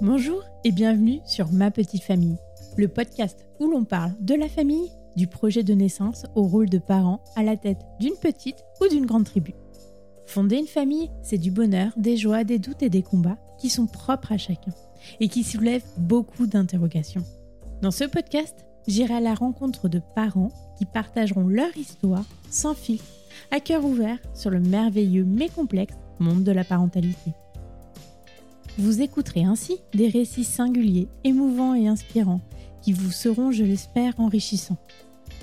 Bonjour et bienvenue sur Ma Petite Famille, le podcast où l'on parle de la famille, du projet de naissance au rôle de parent à la tête d'une petite ou d'une grande tribu. Fonder une famille, c'est du bonheur, des joies, des doutes et des combats qui sont propres à chacun et qui soulèvent beaucoup d'interrogations. Dans ce podcast, j'irai à la rencontre de parents qui partageront leur histoire sans filtre, à cœur ouvert sur le merveilleux mais complexe monde de la parentalité. Vous écouterez ainsi des récits singuliers, émouvants et inspirants qui vous seront, je l'espère, enrichissants.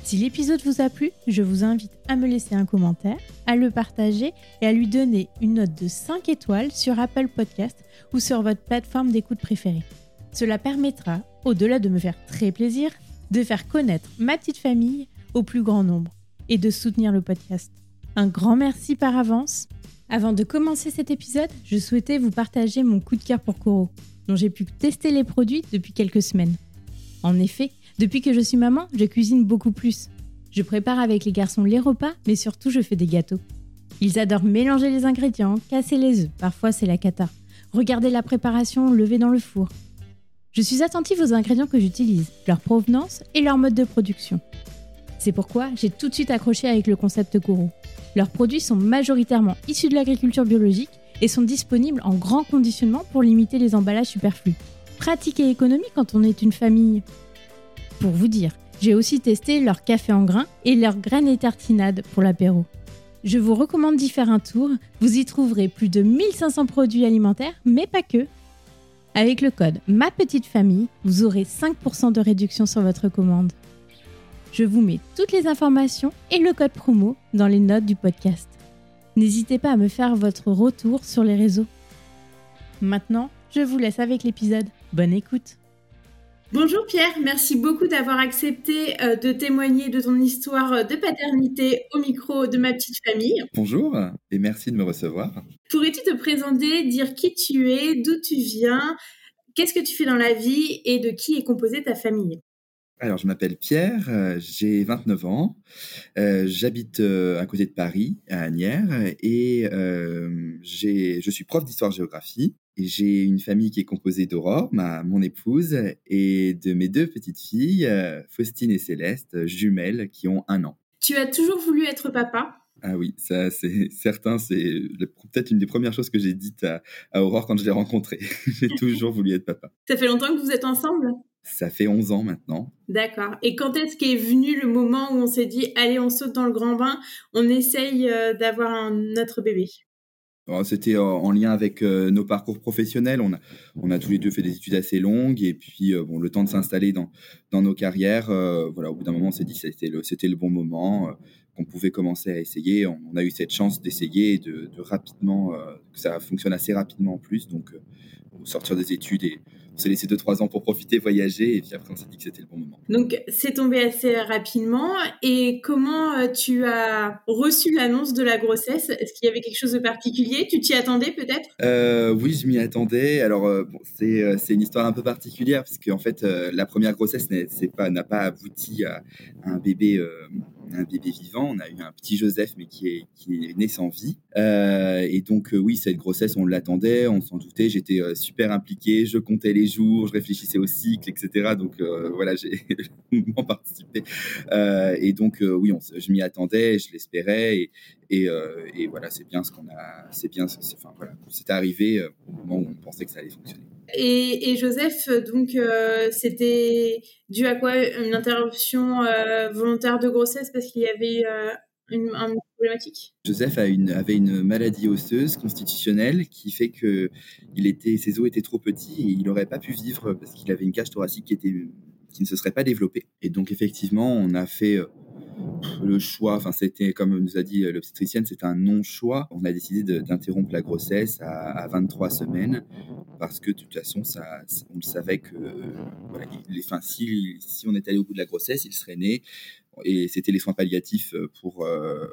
Si l'épisode vous a plu, je vous invite à me laisser un commentaire, à le partager et à lui donner une note de 5 étoiles sur Apple Podcast ou sur votre plateforme d'écoute préférée. Cela permettra, au-delà de me faire très plaisir, de faire connaître ma petite famille au plus grand nombre et de soutenir le podcast. Un grand merci par avance avant de commencer cet épisode, je souhaitais vous partager mon coup de cœur pour Koro, dont j'ai pu tester les produits depuis quelques semaines. En effet, depuis que je suis maman, je cuisine beaucoup plus. Je prépare avec les garçons les repas, mais surtout je fais des gâteaux. Ils adorent mélanger les ingrédients, casser les œufs, parfois c'est la cata. Regarder la préparation levée dans le four. Je suis attentive aux ingrédients que j'utilise, leur provenance et leur mode de production. C'est pourquoi j'ai tout de suite accroché avec le concept Koro. Leurs produits sont majoritairement issus de l'agriculture biologique et sont disponibles en grand conditionnement pour limiter les emballages superflus. Pratique et économie quand on est une famille. Pour vous dire, j'ai aussi testé leur café en grains et leurs graines et tartinades pour l'apéro. Je vous recommande d'y faire un tour, vous y trouverez plus de 1500 produits alimentaires, mais pas que. Avec le code Ma Petite Famille, vous aurez 5% de réduction sur votre commande. Je vous mets toutes les informations et le code promo dans les notes du podcast. N'hésitez pas à me faire votre retour sur les réseaux. Maintenant, je vous laisse avec l'épisode. Bonne écoute. Bonjour Pierre, merci beaucoup d'avoir accepté euh, de témoigner de ton histoire de paternité au micro de ma petite famille. Bonjour et merci de me recevoir. Pourrais-tu te présenter, dire qui tu es, d'où tu viens, qu'est-ce que tu fais dans la vie et de qui est composée ta famille? Alors, je m'appelle Pierre, euh, j'ai 29 ans, euh, j'habite euh, à côté de Paris, à Agnières, et je suis prof d'histoire-géographie. Et j'ai une famille qui est composée d'Aurore, ma, mon épouse, et de mes deux petites filles, Faustine et Céleste, jumelles, qui ont un an. Tu as toujours voulu être papa? Ah oui, ça c'est certain, c'est peut-être une des premières choses que j'ai dites à, à Aurore quand je l'ai rencontrée. j'ai toujours voulu être papa. Ça fait longtemps que vous êtes ensemble? Ça fait 11 ans maintenant. D'accord. Et quand est-ce qu'est venu le moment où on s'est dit, allez, on saute dans le grand bain, on essaye euh, d'avoir un autre bébé? Oh, C'était en lien avec euh, nos parcours professionnels. On a, on a tous les deux fait des études assez longues et puis euh, bon, le temps de s'installer dans, dans nos carrières, voilà, au bout d'un moment, on s'est dit que c'était le, c'était le bon moment, qu'on pouvait commencer à essayer. On, a eu cette chance d'essayer et de, de rapidement, que ça fonctionne assez rapidement en plus. Donc, sortir des études et on s'est laissé 2-3 ans pour profiter, voyager, et puis après on s'est dit que c'était le bon moment. Donc c'est tombé assez rapidement. Et comment euh, tu as reçu l'annonce de la grossesse? Est-ce qu'il y avait quelque chose de particulier? Tu t'y attendais peut-être? Euh, Oui, je m'y attendais. Alors euh, bon, c'est, c'est une histoire un peu particulière, parce qu'en fait la première grossesse pas, n'a pas abouti à, un bébé un bébé vivant. On a eu un petit Joseph, mais qui est, qui est né sans vie. Euh, et donc, oui, cette grossesse, on l'attendait, on s'en doutait. J'étais super impliqué, je comptais les jours, je réfléchissais au cycle, etc. Donc euh, voilà, j'ai participé. Euh, et donc euh, oui, je m'y attendais, je l'espérais, et, voilà, c'est bien ce qu'on a, c'est bien, enfin voilà, c'est arrivé au moment où on pensait que ça allait fonctionner. Et, Joseph, donc, c'était dû à quoi? Une interruption volontaire de grossesse parce qu'il y avait une, problématique? Joseph a une, avait une maladie osseuse constitutionnelle qui fait que il était, ses os étaient trop petits et il n'aurait pas pu vivre parce qu'il avait une cage thoracique qui, était, qui ne se serait pas développée. Et donc effectivement, on a fait euh, le choix, enfin c'était comme nous a dit l'obstétricienne, c'est un non-choix. On a décidé d'interrompre la grossesse à, 23 semaines parce que de toute façon, on le savait que voilà, les, enfin, si, si on était allé au bout de la grossesse, il serait né et c'était les soins palliatifs euh, pour euh,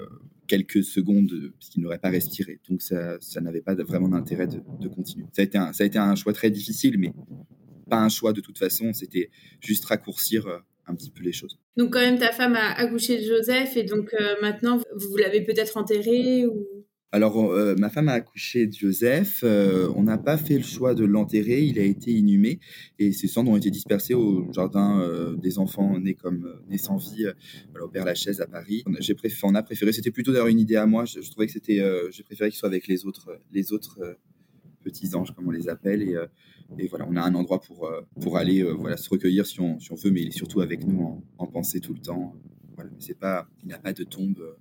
quelques secondes puisqu'il n'aurait pas respiré. Donc ça, ça n'avait pas vraiment d'intérêt de, de, continuer. Ça a, été un, ça a été un choix très difficile, mais pas un choix de toute façon. C'était juste raccourcir euh, un petit peu les choses. Donc quand même, ta femme a accouché de Joseph et donc maintenant, vous l'avez peut-être enterré ou... alors, euh, ma femme a accouché de Joseph. Euh, on n'a pas fait le choix de l'enterrer. Il a été inhumé et ses cendres ont été dispersées au jardin euh, des enfants nés comme nés sans vie, au Père Lachaise à Paris. J'ai préféré, on a préféré. C'était plutôt d'ailleurs une idée à moi. Je, trouvais que c'était. J'ai préféré qu'il soit avec les autres, les autres petits anges, comme on les appelle. Et, et, voilà, on a un endroit pour pour aller, voilà, se recueillir si on, si on veut, mais il est surtout avec nous en, en pensée tout le temps. Voilà, c'est pas, il n'a pas de tombe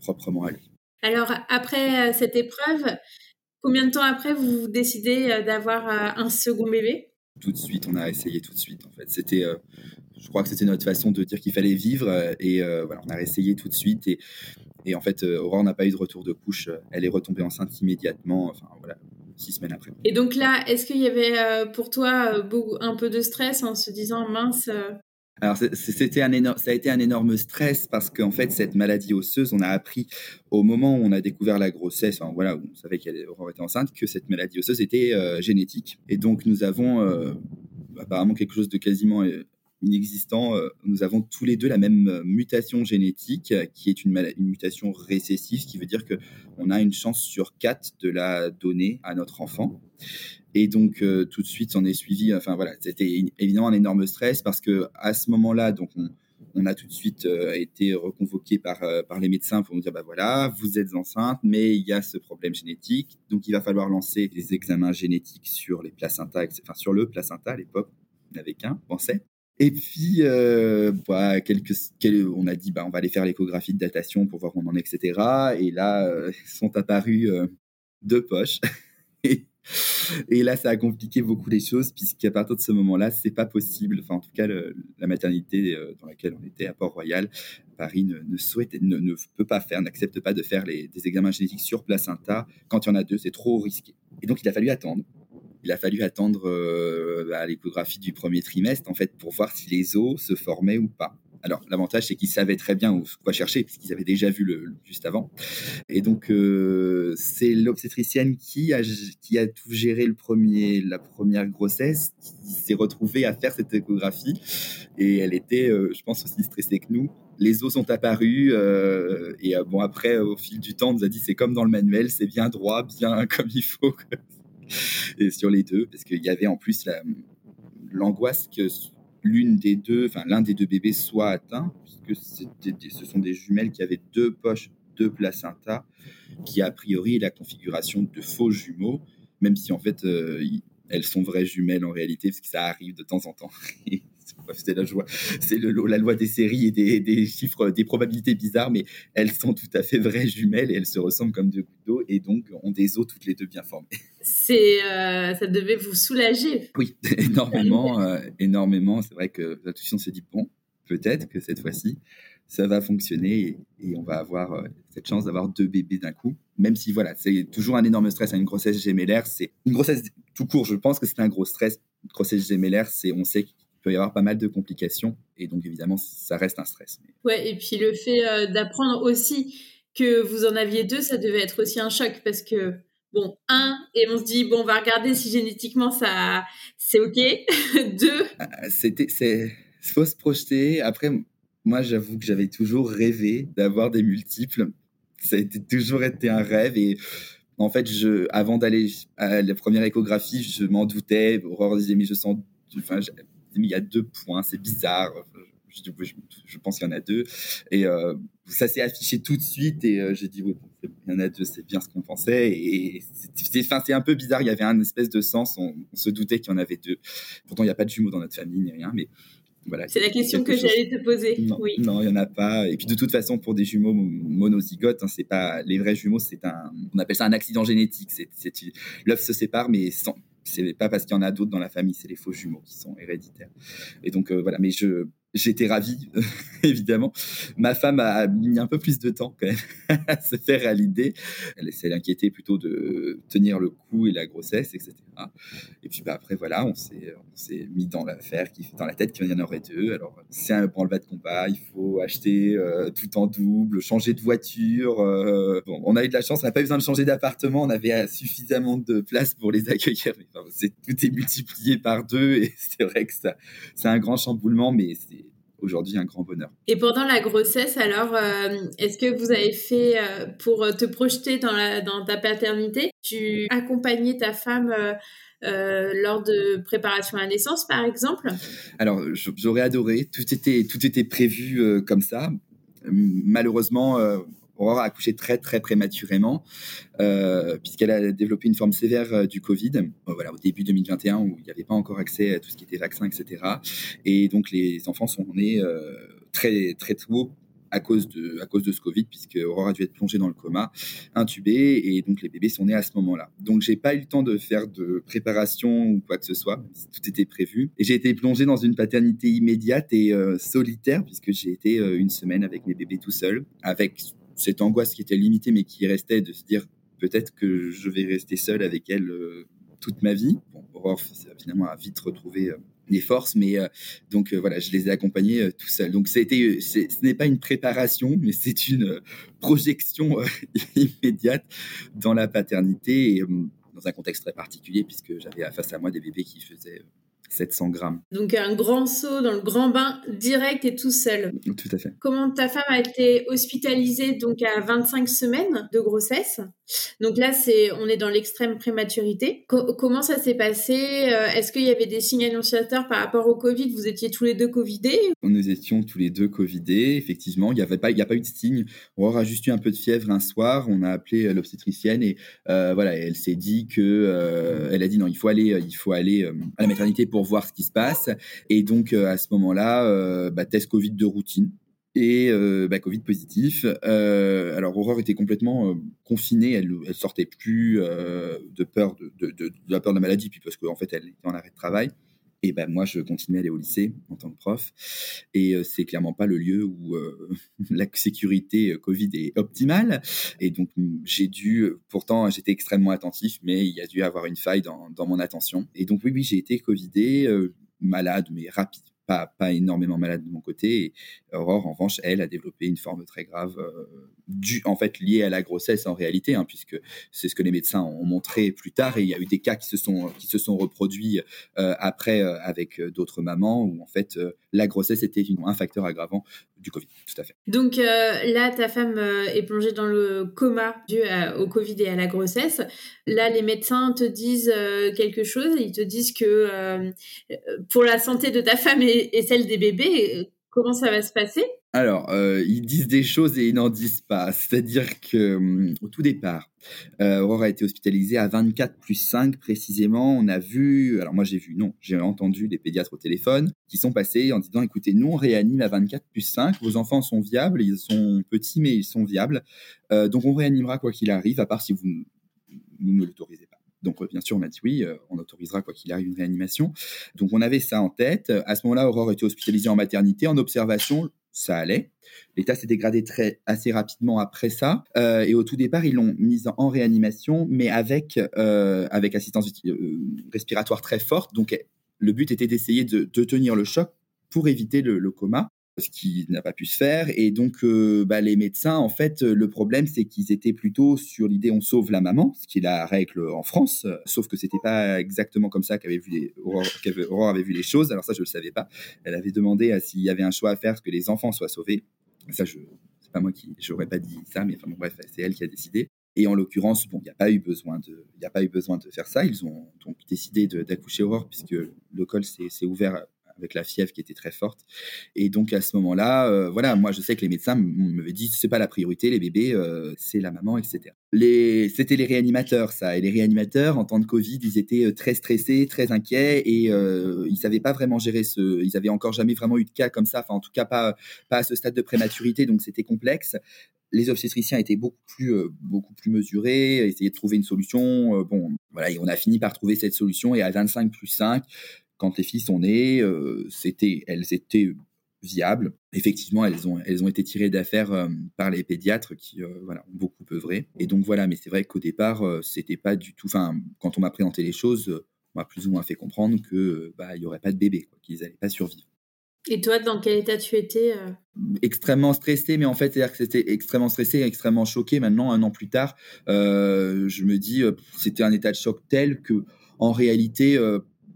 proprement à lui. Alors, après euh, cette épreuve, combien de temps après vous décidez euh, d'avoir euh, un second bébé? Tout de suite, on a essayé tout de suite. En fait, c'était, je crois que c'était notre façon de dire qu'il fallait vivre, et voilà, on a essayé tout de suite. Et, et en fait, Aurore n'a pas eu de retour de couche. Elle est retombée enceinte immédiatement. Enfin, voilà, six semaines après. Et donc là, est-ce qu'il y avait pour toi un peu de stress en se disant mince, alors, c'était un énorme, ça a été un énorme stress parce qu'en fait, cette maladie osseuse, on a appris au moment où on a découvert la grossesse, voilà, on savait qu'elle était enceinte, que cette maladie osseuse était euh, génétique. Et donc, nous avons euh, apparemment quelque chose de quasiment euh, inexistant. Nous avons tous les deux la même mutation génétique, qui est une, mutation récessive, ce qui veut dire que on a une chance sur quatre de la donner à notre enfant. Et donc euh, tout de suite, on est suivi. Enfin voilà, c'était évidemment un énorme stress parce que à ce moment-là, donc on, a tout de suite euh, été reconvoqué par euh, par les médecins pour nous dire bah voilà, vous êtes enceinte, mais il y a ce problème génétique, donc il va falloir lancer des examens génétiques sur les placentas, enfin sur le placenta à l'époque, n'avait qu'un, pensait. Et puis, bah, quelques, on a dit, bah, on va aller faire l'échographie de datation pour voir où on en est, etc. Et là, sont apparues deux poches. Et là, ça a compliqué beaucoup les choses, puisqu'à partir de ce moment-là, c'est pas possible. Enfin, en tout cas, la maternité euh, dans laquelle on était à Port-Royal, Paris ne, souhaite, ne, peut pas faire, n'accepte pas de faire des examens génétiques sur placenta. Quand il y en a deux, c'est trop risqué. Et donc, il a fallu attendre. Il a fallu attendre euh, à l'échographie du premier trimestre, en fait, pour voir si les os se formaient ou pas. Alors, l'avantage, c'est qu'ils savaient très bien où, quoi chercher, puisqu'ils avaient déjà vu le, juste avant. Et donc, euh, c'est l'obstétricienne qui a, qui a tout géré le premier, la première grossesse, qui s'est retrouvée à faire cette échographie. Et elle était, euh, je pense, aussi stressée que nous. Les os sont apparus. Euh, et bon, après, au fil du temps, on nous a dit c'est comme dans le manuel, c'est bien droit, bien comme il faut. sur les deux, parce qu'il y avait en plus l'angoisse que l'une des deux, enfin l'un des deux bébés soit atteint, puisque ce sont des jumelles qui avaient deux poches, deux placentas, qui a priori la configuration de faux jumeaux, même si en fait euh, elles sont vraies jumelles en réalité, parce que ça arrive de temps en temps. c'est la joie, c'est la loi des séries et des, chiffres, des probabilités bizarres, mais elles sont tout à fait vraies jumelles et elles se ressemblent comme deux gouttes d'eau et donc ont des os toutes les deux bien formées. C'est, euh, ça devait vous soulager. Oui, énormément, euh, énormément. C'est vrai que l'intuition s'est dit bon, peut-être que cette fois-ci ça va fonctionner et, on va avoir euh, cette chance d'avoir deux bébés d'un coup. Même si voilà, c'est toujours un énorme stress à une grossesse gémellaire. C'est une grossesse tout court. Je pense que c'est un gros stress. Une grossesse gémellaire, c'est on sait peut y avoir pas mal de complications. Et donc, évidemment, ça reste un stress. Ouais, et puis le fait euh, d'apprendre aussi que vous en aviez deux, ça devait être aussi un choc parce que, bon, un, et on se dit, bon, on va regarder si génétiquement ça, c'est OK. deux. Ah, c'était, c'est, faut se projeter. Après, moi, j'avoue que j'avais toujours rêvé d'avoir des multiples. Ça a toujours été un rêve et, en fait, je, avant d'aller à la première échographie, je m'en doutais. Aurore disait, mais je sens, enfin, mais il y a deux points, c'est bizarre. Je, je, pense qu'il y en a deux. Et euh, ça s'est affiché tout de suite. Et euh, j'ai dit, oui, il y en a deux, c'est bien ce qu'on pensait. Et c'est un peu bizarre. Il y avait un espèce de sens. On, se doutait qu'il y en avait deux. Pourtant, il n'y a pas de jumeaux dans notre famille ni rien. Mais voilà, c'est la question que j'allais te poser. Non, oui. non, il y en a pas. Et puis de toute façon, pour des jumeaux monozygotes, hein, c'est pas les vrais jumeaux, c'est un, on appelle ça un accident génétique. C'est, l'œuf se sépare, mais sans, c'est pas parce qu'il y en a d'autres dans la famille, c'est les faux jumeaux qui sont héréditaires. Et donc euh, voilà, mais je j'étais ravi, évidemment. Ma femme a mis un peu plus de temps quand même à se faire à l'idée. Elle s'est inquiétée plutôt de tenir le coup et la grossesse, etc. Et puis bah, après, voilà, on s'est mis dans l'affaire, dans la tête qu'il y en aurait deux. Alors, c'est un branle-bas de combat, il faut acheter euh, tout en double, changer de voiture. Euh, bon, on a eu de la chance, on n'a pas besoin de changer d'appartement, on avait suffisamment de place pour les accueillir. Mais, tout est multiplié par deux et c'est vrai que c'est un grand chamboulement, mais c'est aujourd'hui un grand bonheur. Et pendant la grossesse, alors, est-ce que vous avez fait pour te projeter dans, la, dans ta paternité Tu accompagnais ta femme euh, lors de préparation à la naissance, par exemple? Alors, j'aurais adoré. Tout était, tout était prévu euh, comme ça. Malheureusement, euh, Aurore a accouché très très prématurément puisqu'elle a développé une forme sévère du Covid. voilà, au début 2021 où il n'y avait pas encore accès à tout ce qui était vaccin, etc. Et donc les enfants sont nés très très tôt à cause de, à cause de ce Covid, puisque Aurore a dû être plongée dans le coma, intubée, et donc les bébés sont nés à ce moment-là. Donc j'ai pas eu le temps de faire de préparation ou quoi que ce soit, tout était prévu. Et j'ai été plongée dans une paternité immédiate et euh, solitaire, puisque j'ai été euh, une semaine avec mes bébés tout seul, avec cette angoisse qui était limitée, mais qui restait de se dire peut-être que je vais rester seule avec elle euh, toute ma vie. Bon, Aurore finalement a vite retrouvé des forces, mais euh, donc euh, voilà, je les ai accompagnés euh, tout seul. Donc c'était, ce n'est pas une préparation, mais c'est une projection immédiate dans la paternité et dans un contexte très particulier puisque j'avais face à moi des bébés qui faisaient 700 grammes. Donc un grand saut dans le grand bain direct et tout seul. Tout à fait. Comment ta femme a été hospitalisée donc à 25 semaines de grossesse? Donc là c'est on est dans l'extrême prématurité. comment ça s'est passé euh, Est-ce qu'il y avait des signes annonciateurs par rapport au Covid? Vous étiez tous les deux covidés? Nous étions tous les deux covidés. Effectivement, il n'y avait pas il y a pas eu de signe. On aura juste eu un peu de fièvre un soir. On a appelé euh, l'obstétricienne et euh, voilà, elle s'est dit que elle a dit non, il faut aller il faut aller à la maternité pour voir ce qui se passe. Et donc, à ce moment-là, bah, test Covid de routine et euh, bah, Covid positif. alors Aurore était complètement confinée, elle, elle sortait plus de peur de, la peur de la maladie, puis parce qu'en fait elle était en arrêt de travail. Et ben moi, je continuais à aller au lycée en tant que prof. Et euh, c'est clairement pas le lieu où euh, la sécurité euh, Covid est optimale. Et donc, j'ai dû, pourtant, j'étais extrêmement attentif, mais il y a dû avoir une faille dans, dans mon attention. Et donc, oui, oui, j'ai été Covidé, malade, mais rapide, pas, énormément malade de mon côté. Et Aurore, en revanche, elle a développé une forme très grave, euh, en fait liée à la grossesse en réalité, hein, puisque c'est ce que les médecins ont montré plus tard. Et il y a eu des cas qui se sont, qui se sont reproduits euh, après euh, avec d'autres mamans, où en fait la grossesse était un facteur aggravant du Covid. Tout à fait. Donc là, ta femme est plongée dans le coma dû au Covid et à la grossesse. Là, les médecins te disent quelque chose. Ils te disent que pour la santé de ta femme et et, celle des bébés, comment ça va se passer? Alors, euh, ils disent des choses et ils n'en disent pas. C'est-à-dire que hum, au tout départ, euh, Aurore a été hospitalisée à 24 plus 5 précisément. On a vu, alors moi j'ai vu, non, j'ai entendu des pédiatres au téléphone qui sont passés en disant, écoutez, nous on réanime à 24 plus 5, vos enfants sont viables, ils sont petits mais ils sont viables, euh, donc on réanimera quoi qu'il arrive, à part si vous, ne l'autorisez pas. Donc, euh, bien sûr, on a dit oui, euh, on autorisera quoi qu'il arrive une réanimation. Donc, on avait ça en tête. À ce moment-là, Aurore était hospitalisée en maternité. En observation, ça allait. L'état s'est dégradé très assez rapidement après ça. Euh, et au tout départ, ils l'ont mise en réanimation, mais avec avec assistance respiratoire très forte. Donc, le but était d'essayer de, tenir le choc pour éviter le coma ce qui n'a pas pu se faire. Et donc, euh, bah, les médecins, en fait, le problème, c'est qu'ils étaient plutôt sur l'idée on sauve la maman, ce qui est la règle en France, sauf que c'était pas exactement comme ça qu'avait vu les, avait vu les choses. Alors ça, je le savais pas. Elle avait demandé s'il y avait un choix à faire, que les enfants soient sauvés. Ça, je c'est pas moi qui, j'aurais pas dit ça, mais enfin bref, c'est elle qui a décidé. Et en l'occurrence, bon, il n'y a pas eu besoin de, il a pas eu besoin de faire ça. Ils ont donc décidé d'accoucher Aurore puisque le col s'est ouvert avec la fièvre qui était très forte. Et donc à ce moment-là, euh, voilà, moi je sais que les médecins m'avaient dit c'est pas la priorité, les bébés, euh, c'est la maman, etc. Les, c'était les réanimateurs, ça. Et les réanimateurs, en temps de Covid, ils étaient euh, très stressés, très inquiets et euh, ils savaient pas vraiment gérer ce. Ils avaient encore jamais vraiment eu de cas comme ça, enfin en tout cas pas à ce stade de prématurité, donc c'était complexe les obstétriciens étaient beaucoup plus, beaucoup plus mesurés, essayaient de trouver une solution. bon, voilà, et on a fini par trouver cette solution. Et à 25 plus 5, quand les filles sont nées, euh, c'était, elles étaient viables. Effectivement, elles ont, elles ont été tirées d'affaire euh, par les pédiatres qui euh, voilà, ont beaucoup œuvré. Et donc voilà, mais c'est vrai qu'au départ, c'était pas du tout. Enfin, quand on m'a présenté les choses, on m'a plus ou moins fait comprendre que bah il y aurait pas de bébé, qu'ils n'allaient pas survivre. Et toi, dans quel état tu étais Extrêmement stressé, mais en fait, c'est-à-dire que c'était extrêmement stressé, extrêmement choqué. Maintenant, un an plus tard, je me dis, c'était un état de choc tel que, en réalité,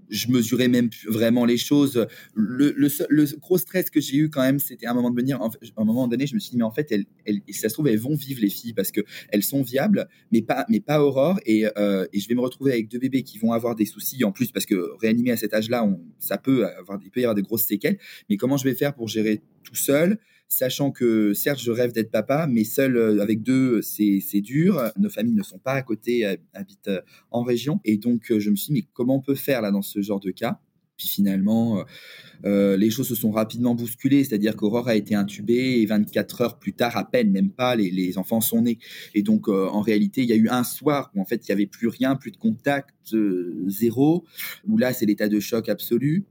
je mesurais même vraiment les choses. Le, gros stress que j'ai eu quand même, c'était à un moment de venir, un moment donné, je me suis dit, mais en fait, elles, elles, ça se trouve, elles vont vivre les filles parce que elles sont viables, mais pas, mais pas Aurore. Et, euh, je vais me retrouver avec deux bébés qui vont avoir des soucis en plus parce que réanimer à cet âge-là, ça peut avoir, il peut y avoir des grosses séquelles. Mais comment je vais faire pour gérer tout seul? Sachant que certes je rêve d'être papa, mais seul euh, avec deux c'est dur. Nos familles ne sont pas à côté, habitent euh, en région, et donc euh, je me suis dit mais comment on peut faire là dans ce genre de cas? Puis finalement, les choses se sont rapidement bousculées, c'est-à-dire qu'Aurore a été intubée et 24 heures plus tard, à peine, même pas, les, enfants sont nés. Et donc, en réalité, il y a eu un soir où en fait, il n'y avait plus rien, plus de contact, zéro, où là, c'est l'état de choc absolu.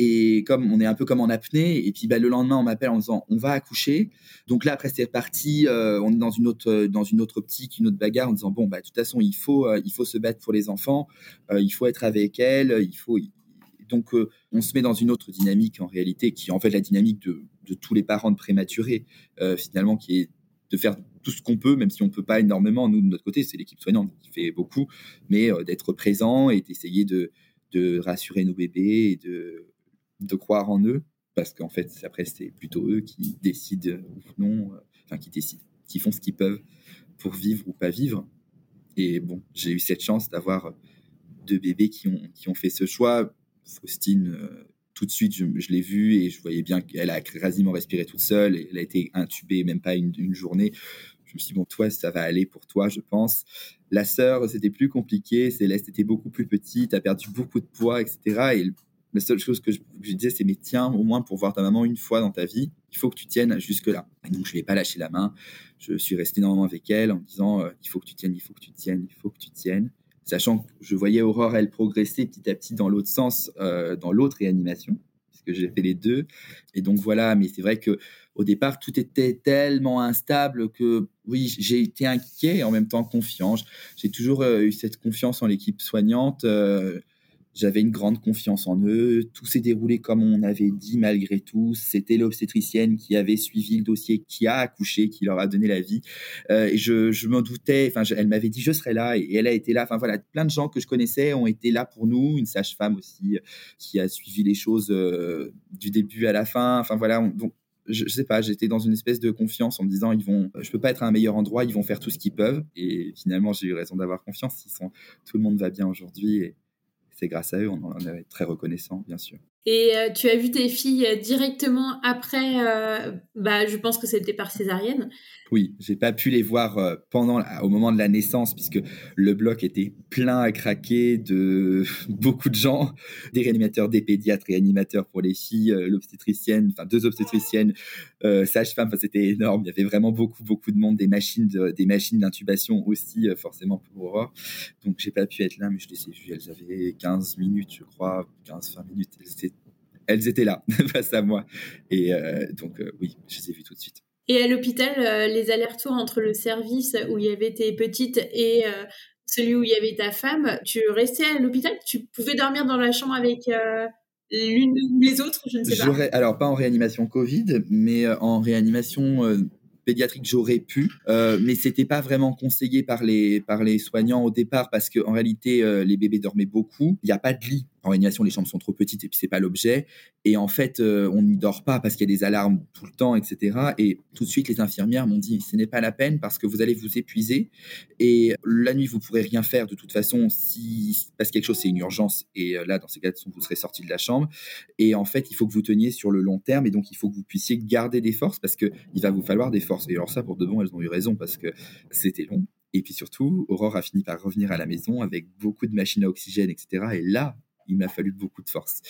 Et comme on est un peu comme en apnée, et puis bah, le lendemain, on m'appelle en disant on va accoucher. Donc là, après, c'est reparti. Euh, on est dans une autre dans une autre optique, une autre bagarre, en disant bon bah de toute façon, il faut euh, il faut se battre pour les enfants, euh, il faut être avec elles, il faut. Donc on se met dans une autre dynamique en réalité, qui est en fait la dynamique de, de tous les parents de prématurés, finalement, qui est de faire tout ce qu'on peut, même si on peut pas énormément. Nous de notre côté, c'est l'équipe soignante qui fait beaucoup, mais d'être présent et d'essayer de de rassurer nos bébés et de de croire en eux, parce qu'en fait, après, c'est plutôt eux qui décident ou non, euh, enfin, qui décident, qui font ce qu'ils peuvent pour vivre ou pas vivre. Et bon, j'ai eu cette chance d'avoir deux bébés qui ont, qui ont fait ce choix. Faustine, euh, tout de suite, je, l'ai vue et je voyais bien qu'elle a quasiment respiré toute seule. Elle a été intubée, même pas une, une, journée. Je me suis dit, bon, toi, ça va aller pour toi, je pense. La sœur, c'était plus compliqué. Céleste était beaucoup plus petite, a perdu beaucoup de poids, etc. Et la seule chose que je, disais, c'est mais tiens, au moins pour voir ta maman une fois dans ta vie, il faut que tu tiennes jusque-là. Et donc, je ne vais pas lâcher la main. Je suis resté énormément avec elle en disant euh, il faut que tu tiennes, il faut que tu tiennes, il faut que tu tiennes. Sachant que je voyais Aurore, elle, progresser petit à petit dans l'autre sens, euh, dans l'autre réanimation, puisque j'ai fait les deux. Et donc, voilà, mais c'est vrai que au départ, tout était tellement instable que oui, j'ai été inquiet et en même temps confiant. J'ai toujours euh, eu cette confiance en l'équipe soignante. J'avais une grande confiance en eux. Tout s'est déroulé comme on avait dit malgré tout. C'était l'obstétricienne qui avait suivi le dossier, qui a accouché, qui leur a donné la vie. Euh, et je, je m'en doutais. Enfin, elle m'avait dit je serai là et elle a été là. Enfin voilà, plein de gens que je connaissais ont été là pour nous. Une sage-femme aussi qui a suivi les choses euh, du début à la fin. Enfin voilà, donc je, je, sais pas, j'étais dans une espèce de confiance en me disant ils vont, je peux pas être à un meilleur endroit, ils vont faire tout ce qu'ils peuvent. Et finalement, j'ai eu raison d'avoir confiance. Tout le monde va bien aujourd'hui c'est grâce à eux, on en est très reconnaissant, bien sûr. Et euh, tu as vu tes filles euh, directement après, euh, bah, je pense que c'était par césarienne. Oui, j'ai pas pu les voir pendant, au moment de la naissance, puisque le bloc était plein à craquer de beaucoup de gens, des réanimateurs, des pédiatres, réanimateurs pour les filles, l'obstétricienne, enfin deux obstétriciennes, sage-femme, c'était énorme. Il y avait vraiment beaucoup, beaucoup de monde, des machines, des machines d'intubation aussi, forcément pour Aurore. Donc j'ai pas pu être là, mais je les ai vues. Elles avaient 15 minutes, je crois, 15-20 minutes. Elles elles étaient là face à moi. Et euh, donc, euh, oui, je les ai vues tout de suite. Et à l'hôpital, euh, les allers-retours entre le service où il y avait tes petites et celui où il y avait ta femme, tu restais à l'hôpital? Tu pouvais dormir dans la chambre avec l'une ou les autres? Je ne sais pas. Alors, pas en réanimation Covid, mais en réanimation pédiatrique, j'aurais pu, euh, mais c'était pas vraiment conseillé par les par les soignants au départ parce qu'en réalité les bébés dormaient beaucoup. Il n'y a pas de lit en réanimation, les chambres sont trop petites et puis c'est pas l'objet. Et en fait, euh, on n'y dort pas parce qu'il y a des alarmes tout le temps, etc. Et tout de suite, les infirmières m'ont dit ce n'est pas la peine parce que vous allez vous épuiser et la nuit vous pourrez rien faire de toute façon si parce quelque chose c'est une urgence et euh, là dans ces cas vous serez sorti de la chambre. Et en fait, il faut que vous teniez sur le long terme et donc il faut que vous puissiez garder des forces parce que il va vous falloir des forces. Et alors ça, pour de bon, elles ont eu raison parce que c'était long. Et puis surtout, Aurore a fini par revenir à la maison avec beaucoup de machines à oxygène, etc. Et là, il m'a fallu beaucoup de force.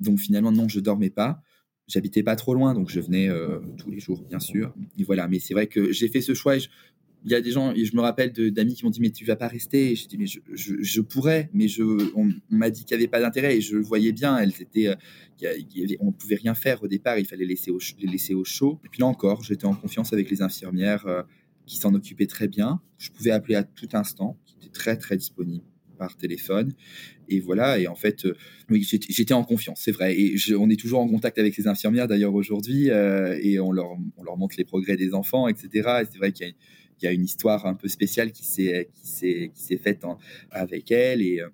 Donc finalement, non, je dormais pas. J'habitais pas trop loin, donc je venais euh, tous les jours, bien sûr. Et voilà, mais c'est vrai que j'ai fait ce choix. il y a des gens, et je me rappelle d'amis qui m'ont dit mais tu vas pas rester. Et je dis mais je, pourrais, mais je, on, m'a dit qu'il n'y avait pas d'intérêt et je le voyais bien. Elles étaient, euh, on pouvait rien faire au départ. Il fallait laisser les laisser au chaud. Et puis là encore, j'étais en confiance avec les infirmières euh, qui s'en occupaient très bien. Je pouvais appeler à tout instant, qui étaient très très disponibles par téléphone. Et voilà, et en fait, euh, oui, j'étais en confiance, c'est vrai. Et on est toujours en contact avec ces infirmières d'ailleurs aujourd'hui, euh, et on leur, on leur montre les progrès des enfants, etc. Et c'est vrai qu'il y, a une histoire un peu spéciale qui s'est faite avec elle et euh,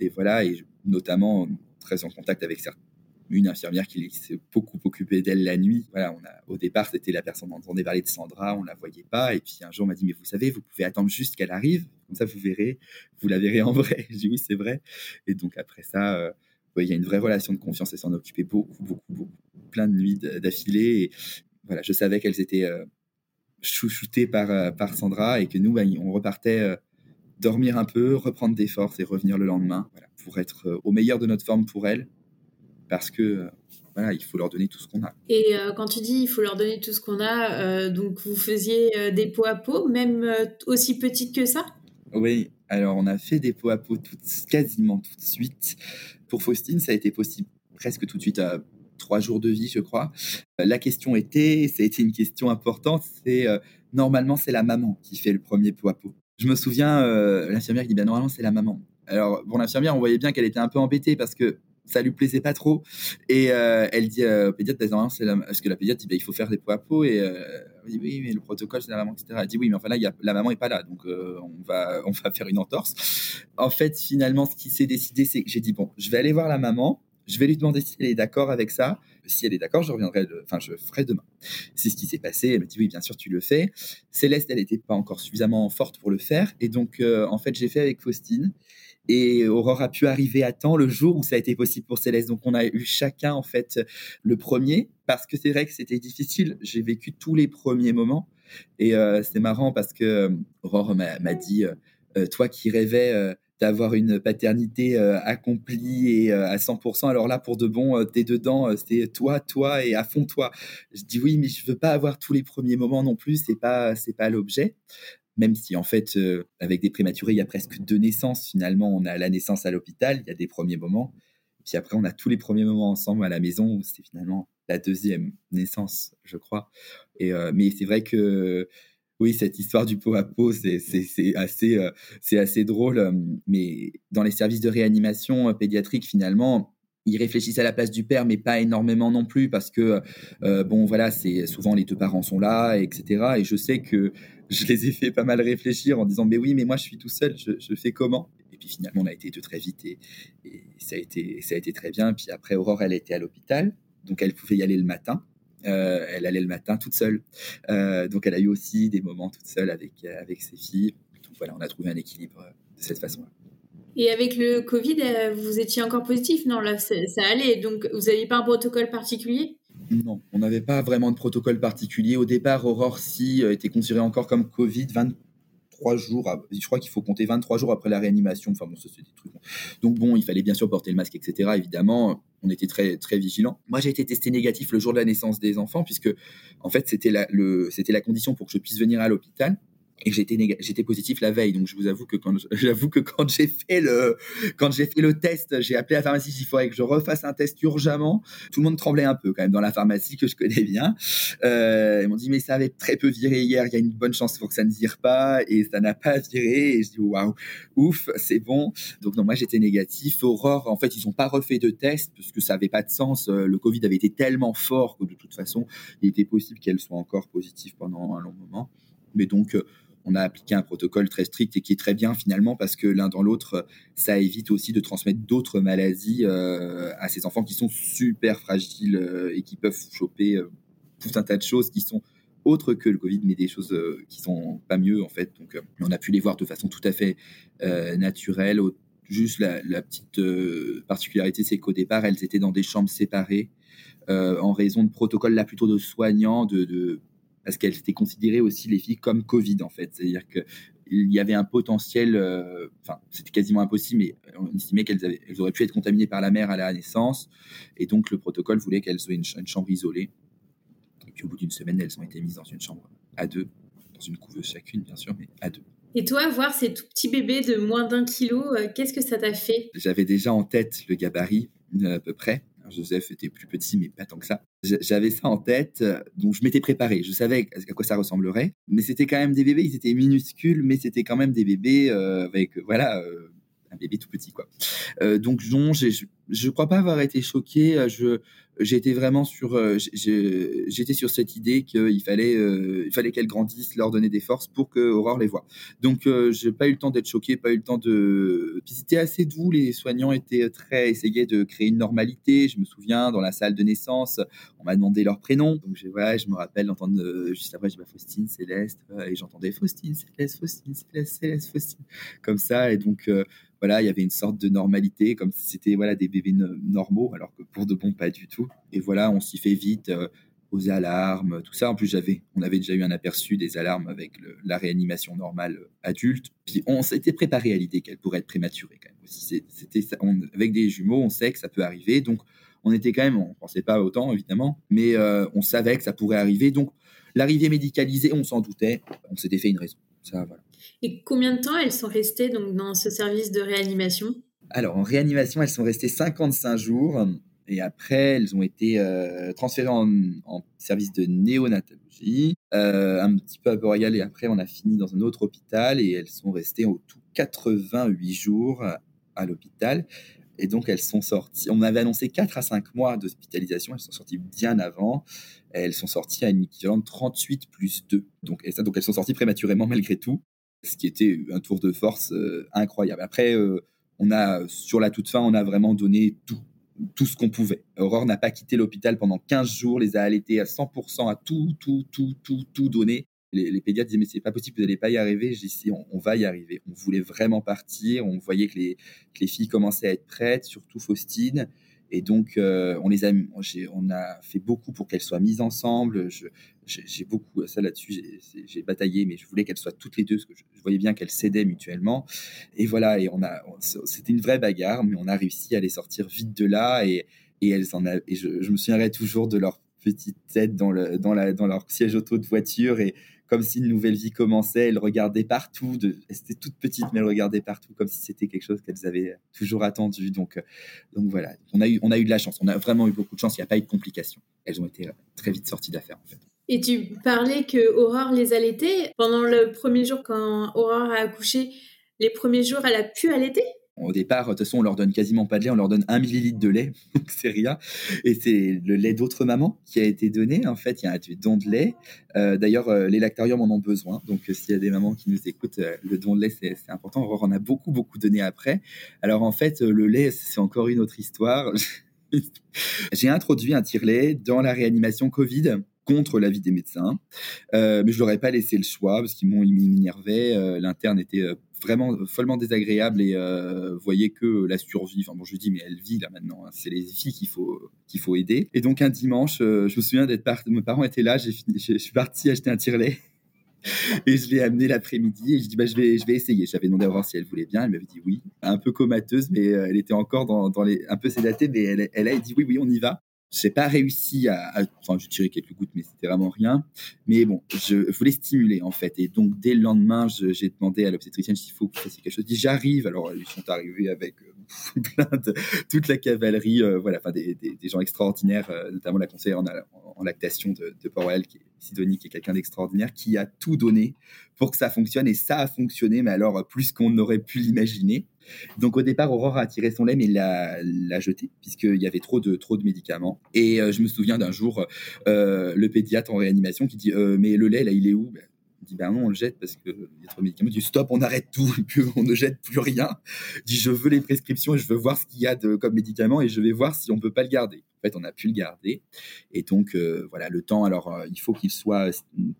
et voilà, et notamment très en contact avec certains une infirmière qui s'est beaucoup occupée d'elle la nuit. Voilà, on a, au départ, c'était la personne dont on entendait parler de Sandra, on la voyait pas. Et puis un jour, on m'a dit, mais vous savez, vous pouvez attendre juste qu'elle arrive, comme ça vous verrez, vous la verrez en vrai. J'ai dit, oui, c'est vrai. Et donc après ça, euh, il y a une vraie relation de confiance et s'en occupait beaucoup, beaucoup, beaucoup, plein de nuits d'affilée. Voilà, je savais qu'elles étaient euh, chouchoutées par, euh, par Sandra et que nous, bah, on repartait dormir un peu, reprendre des forces et revenir le lendemain voilà, pour être au meilleur de notre forme pour elles parce que voilà, il faut leur donner tout ce qu'on a. Et euh, quand tu dis il faut leur donner tout ce qu'on a, euh, donc vous faisiez euh, des pots à peau, même aussi petites que ça? Oui, alors on a fait des pots à peau quasiment tout de suite. Pour Faustine, ça a été possible presque tout de suite à trois jours de vie, je crois. la question était, ça a été une question importante, c'est normalement c'est la maman qui fait le premier pot à peau. Je me souviens, l'infirmière qui dit ben, normalement c'est la maman. Alors bon, l'infirmière, on voyait bien qu'elle était un peu embêtée parce que ça lui plaisait pas trop. Et euh, elle dit euh, au pédiatre, bah, la... parce que la pédiatre dit, bah, il faut faire des peaux à peau. Et euh, dit, oui, mais le protocole, c'est la maman, etc. Elle dit, oui, mais enfin là, la maman est pas là, donc on, va, on va faire une entorse. En fait, finalement, ce qui s'est décidé, c'est que j'ai dit, bon, je vais aller voir la maman, je vais lui demander si elle est d'accord avec ça. Si elle est d'accord, je reviendrai, enfin, je ferai demain. C'est ce qui s'est passé. Elle me dit, oui, bien sûr, tu le fais. Céleste, elle n'était pas encore suffisamment forte pour le faire. Et donc, en fait, j'ai fait avec Faustine. Et Aurore a pu arriver à temps le jour où ça a été possible pour Céleste. Donc on a eu chacun en fait le premier parce que c'est vrai que c'était difficile. J'ai vécu tous les premiers moments et euh, c'est marrant parce que euh, Aurore m'a dit euh, toi qui rêvais d'avoir une paternité accomplie et à 100%. Alors là, pour de bon, t'es dedans, c'est toi, toi et à fond toi. Je dis oui, mais je veux pas avoir tous les premiers moments non plus. C'est pas, c'est pas l'objet même si en fait, euh, avec des prématurés, il y a presque deux naissances. Finalement, on a la naissance à l'hôpital, il y a des premiers moments. Puis après, on a tous les premiers moments ensemble à la maison, c'est finalement la deuxième naissance, je crois. Et, euh, mais c'est vrai que oui, cette histoire du pot à pot, c'est assez, euh, c'est assez drôle. Mais dans les services de réanimation pédiatrique, finalement, ils réfléchissent à la place du père, mais pas énormément non plus, parce que, bon, voilà, c'est souvent les deux parents sont là, etc. Et je sais que je les ai fait pas mal réfléchir en disant mais oui mais moi je suis tout seul je, fais comment? Et puis finalement on a été deux très vite et, ça a été ça a été très bien. Puis après Aurore elle était à l'hôpital donc elle pouvait y aller le matin. Euh, elle allait le matin toute seule. Euh, donc elle a eu aussi des moments toute seule avec avec ses filles. Donc voilà on a trouvé un équilibre de cette façon là et avec le Covid, euh, vous étiez encore positif Non, là, ça allait. Donc, vous n'aviez pas un protocole particulier? Non, on n'avait pas vraiment de protocole particulier. Au départ, Aurore Si euh, était considérée encore comme Covid 23 jours. Je crois qu'il faut compter 23 jours après la réanimation. Enfin bon, ça c'est des trucs. Donc bon, il fallait bien sûr porter le masque, etc. Évidemment, on était très très vigilants. Moi, j'ai été testé négatif le jour de la naissance des enfants, puisque en fait c'était la condition pour que je puisse venir à l'hôpital et j'étais j'étais positif la veille donc je vous avoue que quand j'avoue que quand j'ai fait le quand j'ai fait le test j'ai appelé la pharmacie il faudrait que je refasse un test urgemment. Tout le monde tremblait un peu quand même dans la pharmacie que je connais bien. Euh, ils m'ont dit mais ça avait très peu viré hier il y a une bonne chance pour que ça ne vire pas et ça n'a pas viré. Et je dis waouh ouf c'est bon. Donc non moi j'étais négatif Aurore en fait ils ont pas refait de test parce que ça avait pas de sens. Euh, le Covid avait été tellement fort que de toute façon il était possible qu'elle soit encore positive pendant un long moment. Mais donc euh, on a appliqué un protocole très strict et qui est très bien finalement parce que l'un dans l'autre, ça évite aussi de transmettre d'autres maladies euh, à ces enfants qui sont super fragiles euh, et qui peuvent choper euh, tout un tas de choses qui sont autres que le Covid, mais des choses qui sont pas mieux en fait. Donc, on a pu les voir de façon tout à fait naturelle. Juste la, petite particularité, c'est qu'au départ, elles étaient dans des chambres séparées en raison de protocoles là plutôt de soignants, de parce qu'elles étaient considérées aussi les filles comme Covid en fait, c'est-à-dire que il y avait un potentiel, euh, enfin c'était quasiment impossible, mais on estimait qu'elles elles auraient pu être contaminées par la mère à la naissance, et donc le protocole voulait qu'elles soient une, une, chambre isolée. Et puis au bout d'une semaine, elles ont été mises dans une chambre à deux, dans une couveuse chacune bien sûr, mais à deux. Et toi, voir ces tout petits bébés de moins d'un kilo, euh, qu'est-ce que ça t'a fait? J'avais déjà en tête le gabarit à peu près, Joseph était plus petit, mais pas tant que ça. J'avais ça en tête, euh, donc je m'étais préparé. Je savais à quoi ça ressemblerait, mais c'était quand même des bébés. Ils étaient minuscules, mais c'était quand même des bébés euh, avec voilà euh, un bébé tout petit quoi. donc non, je ne crois pas avoir été choqué. Je j'étais vraiment sur, euh, j'étais sur cette idée qu'il fallait, euh, il fallait qu'elle grandisse, leur donner des forces pour que Aurore les voit. Donc, euh, j'ai pas eu le temps d'être choqué, pas eu le temps de. Puis c'était assez doux. Les soignants étaient très essayaient de créer une normalité. Je me souviens dans la salle de naissance, on m'a demandé leur prénom. Donc, je, voilà, je me rappelle d'entendre juste après, je dis Faustine, Céleste, et j'entendais Faustine, Céleste, Faustine, Céleste, Céleste, Faustine, comme ça. Et donc, voilà, il y avait une sorte de normalité, comme si c'était voilà des bébés normaux, alors que pour de bon, pas du tout. Et voilà, on s'y fait vite euh, aux alarmes, tout ça. En plus, on avait déjà eu un aperçu des alarmes avec la réanimation normale euh, adulte. Puis on s'était préparé à l'idée qu'elle pourrait être prématurée quand même. Avec des jumeaux, on sait que ça peut arriver, donc on était quand même, on pensait pas autant évidemment, mais euh, on savait que ça pourrait arriver. Donc l'arrivée médicalisée, on s'en doutait, on s'était fait une raison. Ça, voilà. Et combien de temps elles sont restées donc, dans ce service de réanimation? Alors, en réanimation, elles sont restées 55 jours. Et après, elles ont été euh, transférées en, service de néonatologie, euh, un petit peu à Boreal. Et après, on a fini dans un autre hôpital. Et elles sont restées au tout 88 jours à l'hôpital. Et donc, elles sont sorties. On avait annoncé 4 à 5 mois d'hospitalisation. Elles sont sorties bien avant. Elles sont sorties à une équivalent de 38 plus 2. Donc, et ça, donc, elles sont sorties prématurément malgré tout ce qui était un tour de force euh, incroyable. Après, euh, on a, sur la toute fin, on a vraiment donné tout, tout ce qu'on pouvait. Aurore n'a pas quitté l'hôpital pendant 15 jours, les a allaités à 100%, à tout, tout, tout, tout, tout donné. Les, pédiatres disaient, mais c'est pas possible, vous n'allez pas y arriver. J'ai dit, on, on, va y arriver. On voulait vraiment partir. On voyait que les, que les filles commençaient à être prêtes, surtout Faustine. Et donc, euh, on les a, on a fait beaucoup pour qu'elles soient mises ensemble. J'ai beaucoup, ça là-dessus, j'ai bataillé, mais je voulais qu'elles soient toutes les deux, parce que je, voyais bien qu'elles s'aidaient mutuellement. Et voilà, et on a, c'était une vraie bagarre, mais on a réussi à les sortir vite de là. Et, et elles en et je, je, me souviendrai toujours de leur petite tête dans, le, dans, la, dans leur siège auto de voiture. Et, comme si une nouvelle vie commençait. Elles regardaient partout. De... Elles étaient toutes petites, mais elles regardaient partout comme si c'était quelque chose qu'elles avaient toujours attendu. Donc, euh, donc voilà, on a, eu, on a eu de la chance. On a vraiment eu beaucoup de chance. Il n'y a pas eu de complications. Elles ont été euh, très vite sorties d'affaires. Et tu parlais que Aurore les allaitait. Pendant le premier jour, quand Aurore a accouché, les premiers jours, elle a pu allaiter? Au départ, de toute façon, on leur donne quasiment pas de lait, on leur donne un millilitre de lait, donc c'est rien. Et c'est le lait d'autre maman qui a été donné. En fait, il y a un don de lait. Euh, d'ailleurs, euh, les lactariums en ont besoin. Donc, euh, s'il y a des mamans qui nous écoutent, le don de lait, c'est important. On en a beaucoup, beaucoup donné après. Alors, en fait, le lait, c'est encore une autre histoire. J'ai introduit un tire-lait dans la réanimation Covid contre l'avis des médecins, mais je leur ai pas laissé le choix parce qu'ils m'ont m'énervaient. L'interne était vraiment follement désagréable et euh, voyez que la survie. Enfin bon, je dis mais elle vit là maintenant. Hein. C'est les filles qu'il faut faut aider. Et donc un dimanche, euh, je me souviens d'être parti. Mes parents étaient là. Je suis parti acheter un tire-lait. Et je l'ai amené l'après-midi et je dis bah je vais je vais essayer. J'avais demandé à voir si elle voulait bien. Elle m'avait dit oui. Un peu comateuse, mais euh, elle était encore dans, dans les un peu sédatée, mais elle, elle a dit oui oui on y va. J'ai pas réussi à, enfin, j'ai tiré quelques gouttes, mais c'était vraiment rien. Mais bon, je voulais stimuler en fait. Et donc dès le lendemain, j'ai demandé à l'obstétricienne s'il faut que vous fassiez quelque chose. Je dis j'arrive. Alors ils sont arrivés avec euh, plein de toute la cavalerie, euh, voilà, enfin des, des, gens extraordinaires, euh, notamment la conseillère en, en, lactation de, de Port-Royal, qui est Sidonie, qui est quelqu'un d'extraordinaire, qui a tout donné pour que ça fonctionne. Et ça a fonctionné, mais alors plus qu'on n'aurait pu l'imaginer. Donc au départ, Aurore a tiré son lait, mais l'a, l'a jeté, puisqu'il y avait trop de, trop de médicaments. Et euh, je me souviens d'un jour, euh, le pédiatre en réanimation qui dit euh, Mais le lait, là, il est où? Ben, il dit ben non, on le jette parce qu'il y a trop de médicaments. Il dit stop, on arrête tout, on ne jette plus rien. Il dit je veux les prescriptions je veux voir ce qu'il y a de, comme médicaments et je vais voir si on peut pas le garder. Fait, on a pu le garder. Et donc, euh, voilà, le temps, alors, euh, il faut qu'il soit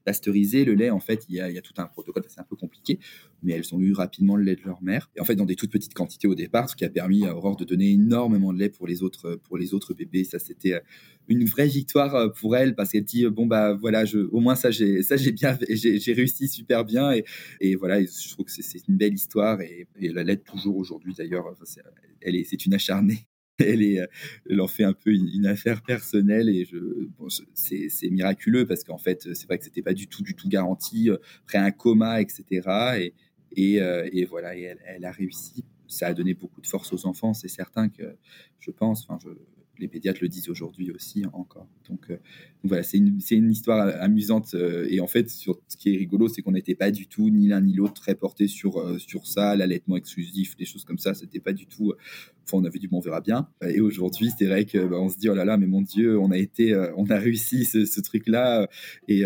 pasteurisé. Le lait, en fait, il y a, tout un protocole, c'est un peu compliqué, mais elles ont eu rapidement le lait de leur mère. Et en fait, dans des toutes petites quantités au départ, ce qui a permis à Aurore de donner énormément de lait pour les autres, pour les autres bébés. Ça, c'était euh, une vraie victoire pour elle parce qu'elle dit, bon, bah, voilà, je, au moins, ça, j'ai, ça, j'ai bien, j'ai, réussi super bien. Et, voilà, je trouve que c'est, une belle histoire et, et la l'aide toujours aujourd'hui, d'ailleurs. elle est, c'est une acharnée elle, est, elle en fait un peu une, affaire personnelle et c'est, miraculeux parce qu'en fait, c'est vrai que c'était pas du tout, du tout garanti, euh, après un coma, etc. Et, et, euh, et voilà, elle, a réussi. Ça a donné beaucoup de force aux enfants, c'est certain que je pense. Enfin, je, les pédiatres le disent aujourd'hui aussi encore. Donc, euh, voilà, c'est une, histoire amusante. Euh, et en fait, sur, ce qui est rigolo, c'est qu'on n'était pas du tout, ni l'un ni l'autre, très porté sur, euh, sur ça, l'allaitement exclusif, des choses comme ça. C'était pas du tout Enfin, on avait dit bon, on verra bien. Et aujourd'hui, c'est vrai que bah, on se dit oh là là, mais mon Dieu, on a été, on a réussi ce, truc-là. Et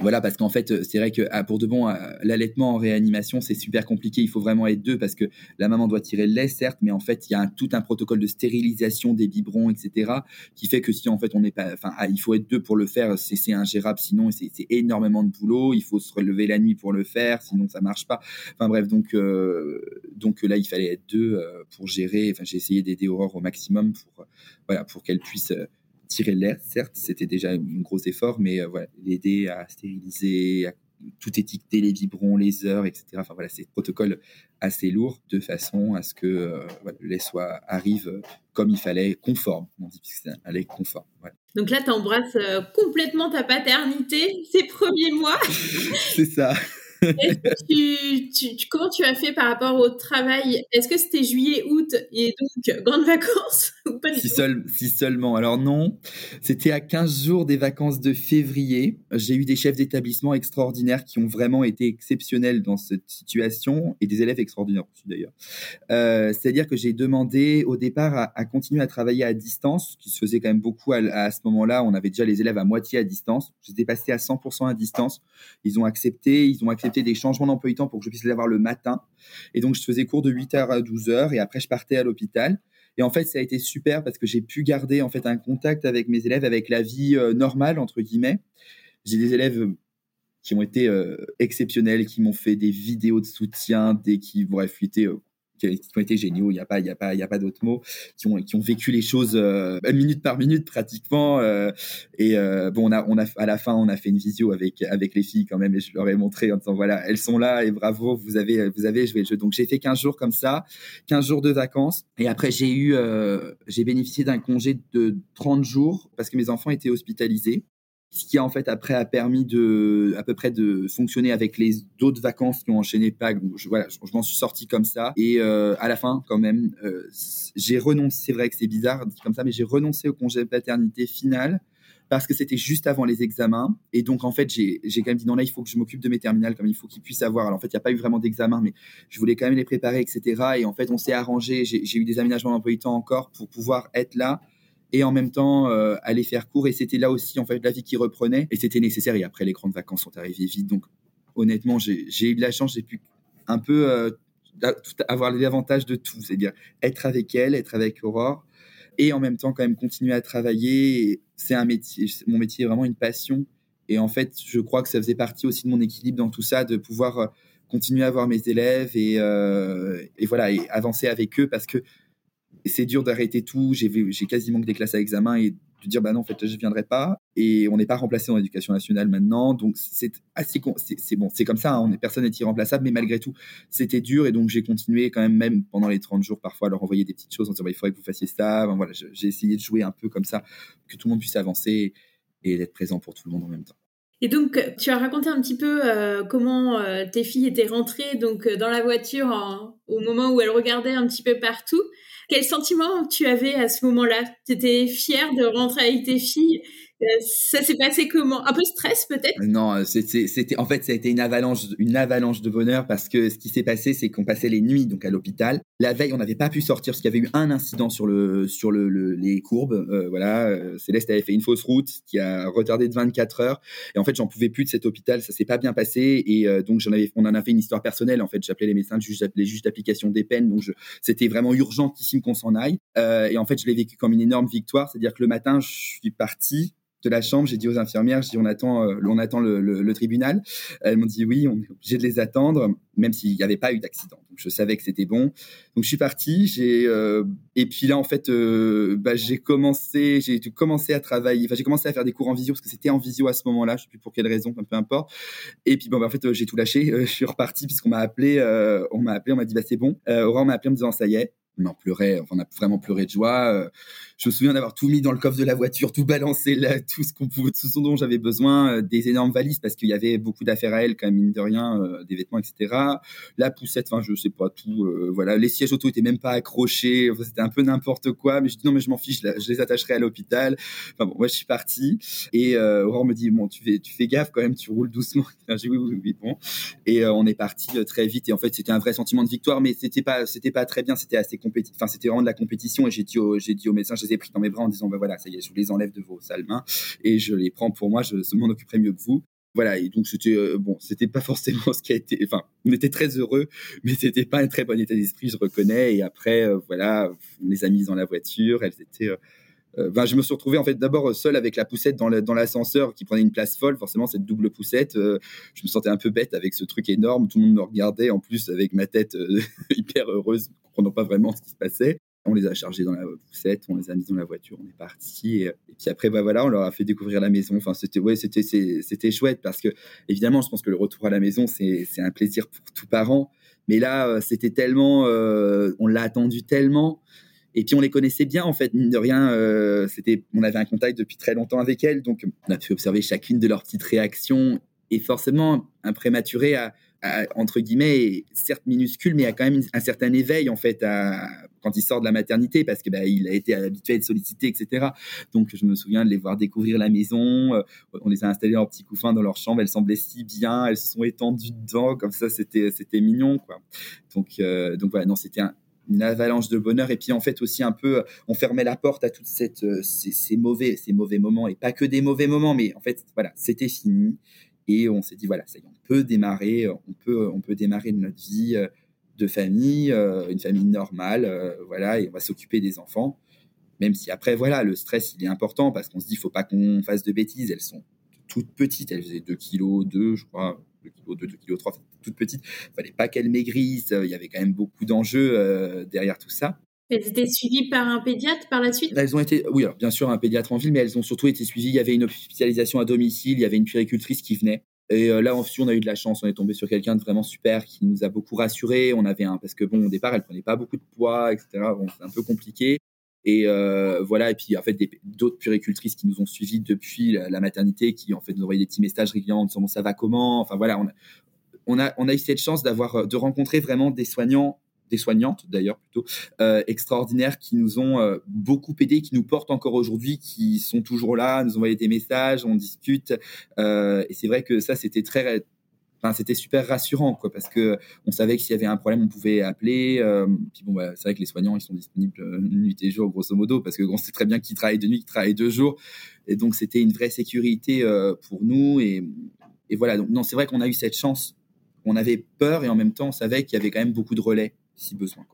voilà, parce qu'en fait, c'est vrai que ah, pour de bon, l'allaitement en réanimation, c'est super compliqué. Il faut vraiment être deux parce que la maman doit tirer le lait, certes, mais en fait, il y a tout un protocole de stérilisation des biberons, etc., qui fait que si en fait on n'est pas, enfin, ah, il faut être deux pour le faire, c'est ingérable. Sinon, c'est énormément de boulot. Il faut se relever la nuit pour le faire, sinon ça marche pas. Enfin bref, donc donc là, il fallait être deux pour gérer. J'ai essayé d'aider Aurore au maximum pour voilà pour qu'elle puisse tirer l'air. Certes, c'était déjà un gros effort, mais voilà, l'aider à stériliser, à tout étiqueter, les vibrons, les heures, etc. Enfin voilà, c'est protocole assez lourd de façon à ce que euh, le lait soit, arrive comme il fallait, conforme. On dit que c'est conforme. Donc là, tu embrasses euh, complètement ta paternité ces premiers mois. c'est ça tu, comment tu as fait par rapport au travail? Est-ce que c'était juillet, août et donc grandes vacances ou pas si, si seulement. Alors non, c'était à 15 jours des vacances de février. J'ai eu des chefs d'établissement extraordinaires qui ont vraiment été exceptionnels dans cette situation et des élèves extraordinaires aussi d'ailleurs. Euh, c'est-à-dire que j'ai demandé au départ à, continuer à travailler à distance, ce qui se faisait quand même beaucoup à, à ce moment-là. On avait déjà les élèves à moitié à distance. J'étais passé à 100% à distance. Ils ont accepté, ils ont accepté des changements d'emploi du temps pour que je puisse les avoir le matin. Et donc, je faisais cours de 8h à 12h et après, je partais à l'hôpital. Et en fait, ça a été super parce que j'ai pu garder en fait un contact avec mes élèves, avec la vie euh, normale entre guillemets. J'ai des élèves euh, qui ont été euh, exceptionnels, qui m'ont fait des vidéos de soutien, des qui bref, été qui, ont été géniaux, il n'y a pas, il y a pas, il y a pas d'autres mots, qui ont, qui ont vécu les choses euh, minute par minute pratiquement. Euh, et euh, bon, on a, on a, à la fin, on a fait une visio avec, avec les filles quand même, et je leur ai montré en disant voilà, elles sont là et bravo, vous avez, vous avez joué le jeu. Donc j'ai fait 15 jours comme ça, 15 jours de vacances, et après j'ai eu, j'ai bénéficié d'un congé de 30 jours parce que mes enfants étaient hospitalisés ce qui en fait après a permis de à peu près de fonctionner avec les d'autres vacances qui ont enchaîné Pâques. je, voilà, je, m'en suis sorti comme ça et euh, à la fin quand même euh, j'ai renoncé. C'est vrai que c'est bizarre dit comme ça, mais j'ai renoncé au congé de paternité final parce que c'était juste avant les examens et donc en fait j'ai quand même dit non là il faut que je m'occupe de mes terminales comme il faut qu'ils puissent avoir. Alors en fait il n'y a pas eu vraiment d'examen mais je voulais quand même les préparer etc. Et en fait on s'est arrangé. J'ai eu des aménagements d'emploi du temps encore pour pouvoir être là et en même temps euh, aller faire cours. Et c'était là aussi en fait la vie qui reprenait et c'était nécessaire. Et après les grandes vacances sont arrivées vite, donc honnêtement j'ai eu de la chance, j'ai pu un peu euh, avoir les avantages de tout, c'est-à-dire être avec elle, être avec Aurore et en même temps quand même continuer à travailler. C'est un métier, mon métier est vraiment une passion. Et en fait, je crois que ça faisait partie aussi de mon équilibre dans tout ça, de pouvoir euh, continuer à voir mes élèves et, et voilà et avancer avec eux parce que c'est dur d'arrêter tout. J'ai quasiment que des classes à examen et de dire bah non en fait je viendrai pas. Et on n'est pas remplacé dans l'éducation nationale maintenant. Donc c'est assez c'est bon c'est comme ça hein, on est personne n'est irremplaçable mais malgré tout c'était dur. Et donc j'ai continué quand même même pendant les 30 jours parfois à leur envoyer des petites choses en disant bah, il faudrait que vous fassiez ça. Voilà j'ai essayé de jouer un peu comme ça que tout le monde puisse avancer et d'être présent pour tout le monde en même temps. Et donc, tu as raconté un petit peu euh, comment euh, tes filles étaient rentrées donc euh, dans la voiture au moment où elles regardaient un petit peu partout. Quel sentiment tu avais à ce moment-là? Tu étais fière de rentrer avec tes filles? Ça s'est passé comment? Un peu stress peut-être? Non, c'était en fait ça a été une avalanche, une avalanche de bonheur parce que ce qui s'est passé, c'est qu'on passait les nuits donc à l'hôpital. La veille, on n'avait pas pu sortir parce qu'il y avait eu un incident sur le sur le, les courbes. Euh, voilà, euh, Céleste avait fait une fausse route qui a retardé de 24 heures et en fait j'en pouvais plus de cet hôpital. Ça s'est pas bien passé et donc j'en avais, on en a fait une histoire personnelle. En fait, j'appelais les médecins, les juges d'application des peines. Donc c'était vraiment urgentissime qu'on s'en aille. et en fait, je l'ai vécu comme une énorme victoire, c'est-à-dire que le matin, je suis parti de la chambre, j'ai dit aux infirmières, j'ai dit on attend, euh, on attend le, tribunal. Elles m'ont dit oui, on est obligé de les attendre, même s'il n'y avait pas eu d'accident. Donc je savais que c'était bon. Donc je suis parti. J'ai euh, et puis là en fait, euh, bah, j'ai commencé, j'ai commencé à travailler. Enfin j'ai commencé à faire des cours en visio parce que c'était en visio à ce moment-là. Je sais plus pour quelle raison, peu importe. Et puis bon bah, en fait j'ai tout lâché. je suis reparti puisqu'on m'a appelé, on m'a appelé, on m'a dit bah c'est bon. Aurore m'a appelé en me disant ça y est, on en pleurait, on a vraiment pleuré de joie. Euh, je me souviens d'avoir tout mis dans le coffre de la voiture, tout balancé là, tout ce qu'on pouvait, tout ce dont j'avais besoin, euh, des énormes valises parce qu'il y avait beaucoup d'affaires à elle, quand même mine de rien, euh, des vêtements, etc. La poussette, enfin je sais pas tout, voilà. Les sièges auto étaient même pas accrochés, c'était un peu n'importe quoi. Mais je dis non mais je m'en fiche, je les attacherai à l'hôpital. Enfin bon, moi je suis parti et Aurore me dit bon tu fais, tu fais gaffe quand même, tu roules doucement. J'ai dit oui, oui oui bon. Et on est parti très vite et en fait c'était un vrai sentiment de victoire, mais c'était pas c'était pas très bien, c'était assez Enfin, c'était vraiment de la compétition. Et j'ai dit, au, j'ai dit médecin, je les ai pris dans mes bras en disant, bah voilà, ça y est, je vous les enlève de vos sales mains et je les prends pour moi. Je m'en occuperai mieux que vous. Voilà, et donc c'était euh, bon, c'était pas forcément ce qui a été. Enfin, on était très heureux, mais c'était pas un très bon état d'esprit, je reconnais. Et après, euh, voilà, on les a mises dans la voiture. Elles étaient. Euh, je me suis retrouvé en fait d'abord seul avec la poussette dans, l'ascenseur qui prenait une place folle. Forcément, cette double poussette, je me sentais un peu bête avec ce truc énorme. Tout le monde me regardait en plus avec ma tête hyper heureuse, comprenant pas vraiment ce qui se passait. On les a chargés dans la poussette, on les a mis dans la voiture, on est parti. Et, puis après, bah voilà, on leur a fait découvrir la maison. Enfin, c'était chouette parce que évidemment, je pense que le retour à la maison, c'est un plaisir pour tout parent. Mais là, euh, c'était tellement, euh, on l'a attendu tellement. Et puis on les connaissait bien en fait, mine de rien. Euh, c'était, on avait un contact depuis très longtemps avec elles, donc on a pu observer chacune de leurs petites réactions. Et forcément, un prématuré a, entre guillemets, certes minuscule, mais a quand même un certain éveil en fait quand il sort de la maternité parce que bah, il a été habitué à être sollicité, etc. Donc je me souviens de les voir découvrir la maison. Euh, on les a installés en petit couffin dans leur chambre. Elles semblaient si bien. Elles se sont étendues dedans comme ça. C'était c'était mignon quoi. Donc euh, donc voilà non c'était une avalanche de bonheur. Et puis en fait aussi un peu on fermait la porte à toutes cette euh, ces, mauvais ces mauvais moments. Et pas que des mauvais moments mais en fait voilà c'était fini. Et on s'est dit voilà ça y est on peut démarrer on peut on peut démarrer notre vie de famille, euh, une famille normale, euh, voilà, et on va s'occuper des enfants. Même si après, voilà, le stress, il est important parce qu'on se dit, faut pas qu'on fasse de bêtises. Elles sont toutes petites, elles faisaient 2 kg, 2, je crois, 2 kg, 2, 2 kg 3, toutes petites. Il fallait pas qu'elles maigrissent. Il y avait quand même beaucoup d'enjeux euh, derrière tout ça. Elles étaient suivies par un pédiatre par la suite? Elles ont été, oui, alors bien sûr un pédiatre en ville, mais elles ont surtout été suivies. Il y avait une hospitalisation à domicile, il y avait une puéricultrice qui venait. Et euh, là, on a eu de la chance. On est tombé sur quelqu'un de vraiment super qui nous a beaucoup rassurés. On avait un, parce que bon, au départ, elle prenait pas beaucoup de poids, etc. Bon, c'est un peu compliqué. Et euh, voilà. Et puis, en fait, d'autres puricultrices qui nous ont suivis depuis la, maternité, qui en fait nous envoyaient des petits messages régulièrement en disant ça va comment? Enfin voilà, on a, on a, on a eu cette chance d'avoir, de rencontrer vraiment des soignants des soignantes d'ailleurs plutôt euh, extraordinaires qui nous ont euh, beaucoup aidés, qui nous portent encore aujourd'hui, qui sont toujours là, nous envoient des messages, on discute. Euh, et c'est vrai que ça, c'était très Enfin, c'était super rassurant quoi parce que on savait que s'il y avait un problème on pouvait appeler puis bon bah, c'est vrai que les soignants ils sont disponibles nuit et jour grosso modo parce que on sait très bien qu'ils travaillent de nuit qu'ils travaillent de jour. Et donc c'était une vraie sécurité pour nous. Et, voilà. Donc non c'est vrai qu'on a eu cette chance. On avait peur et en même temps on savait qu'il y avait quand même beaucoup de relais si besoin.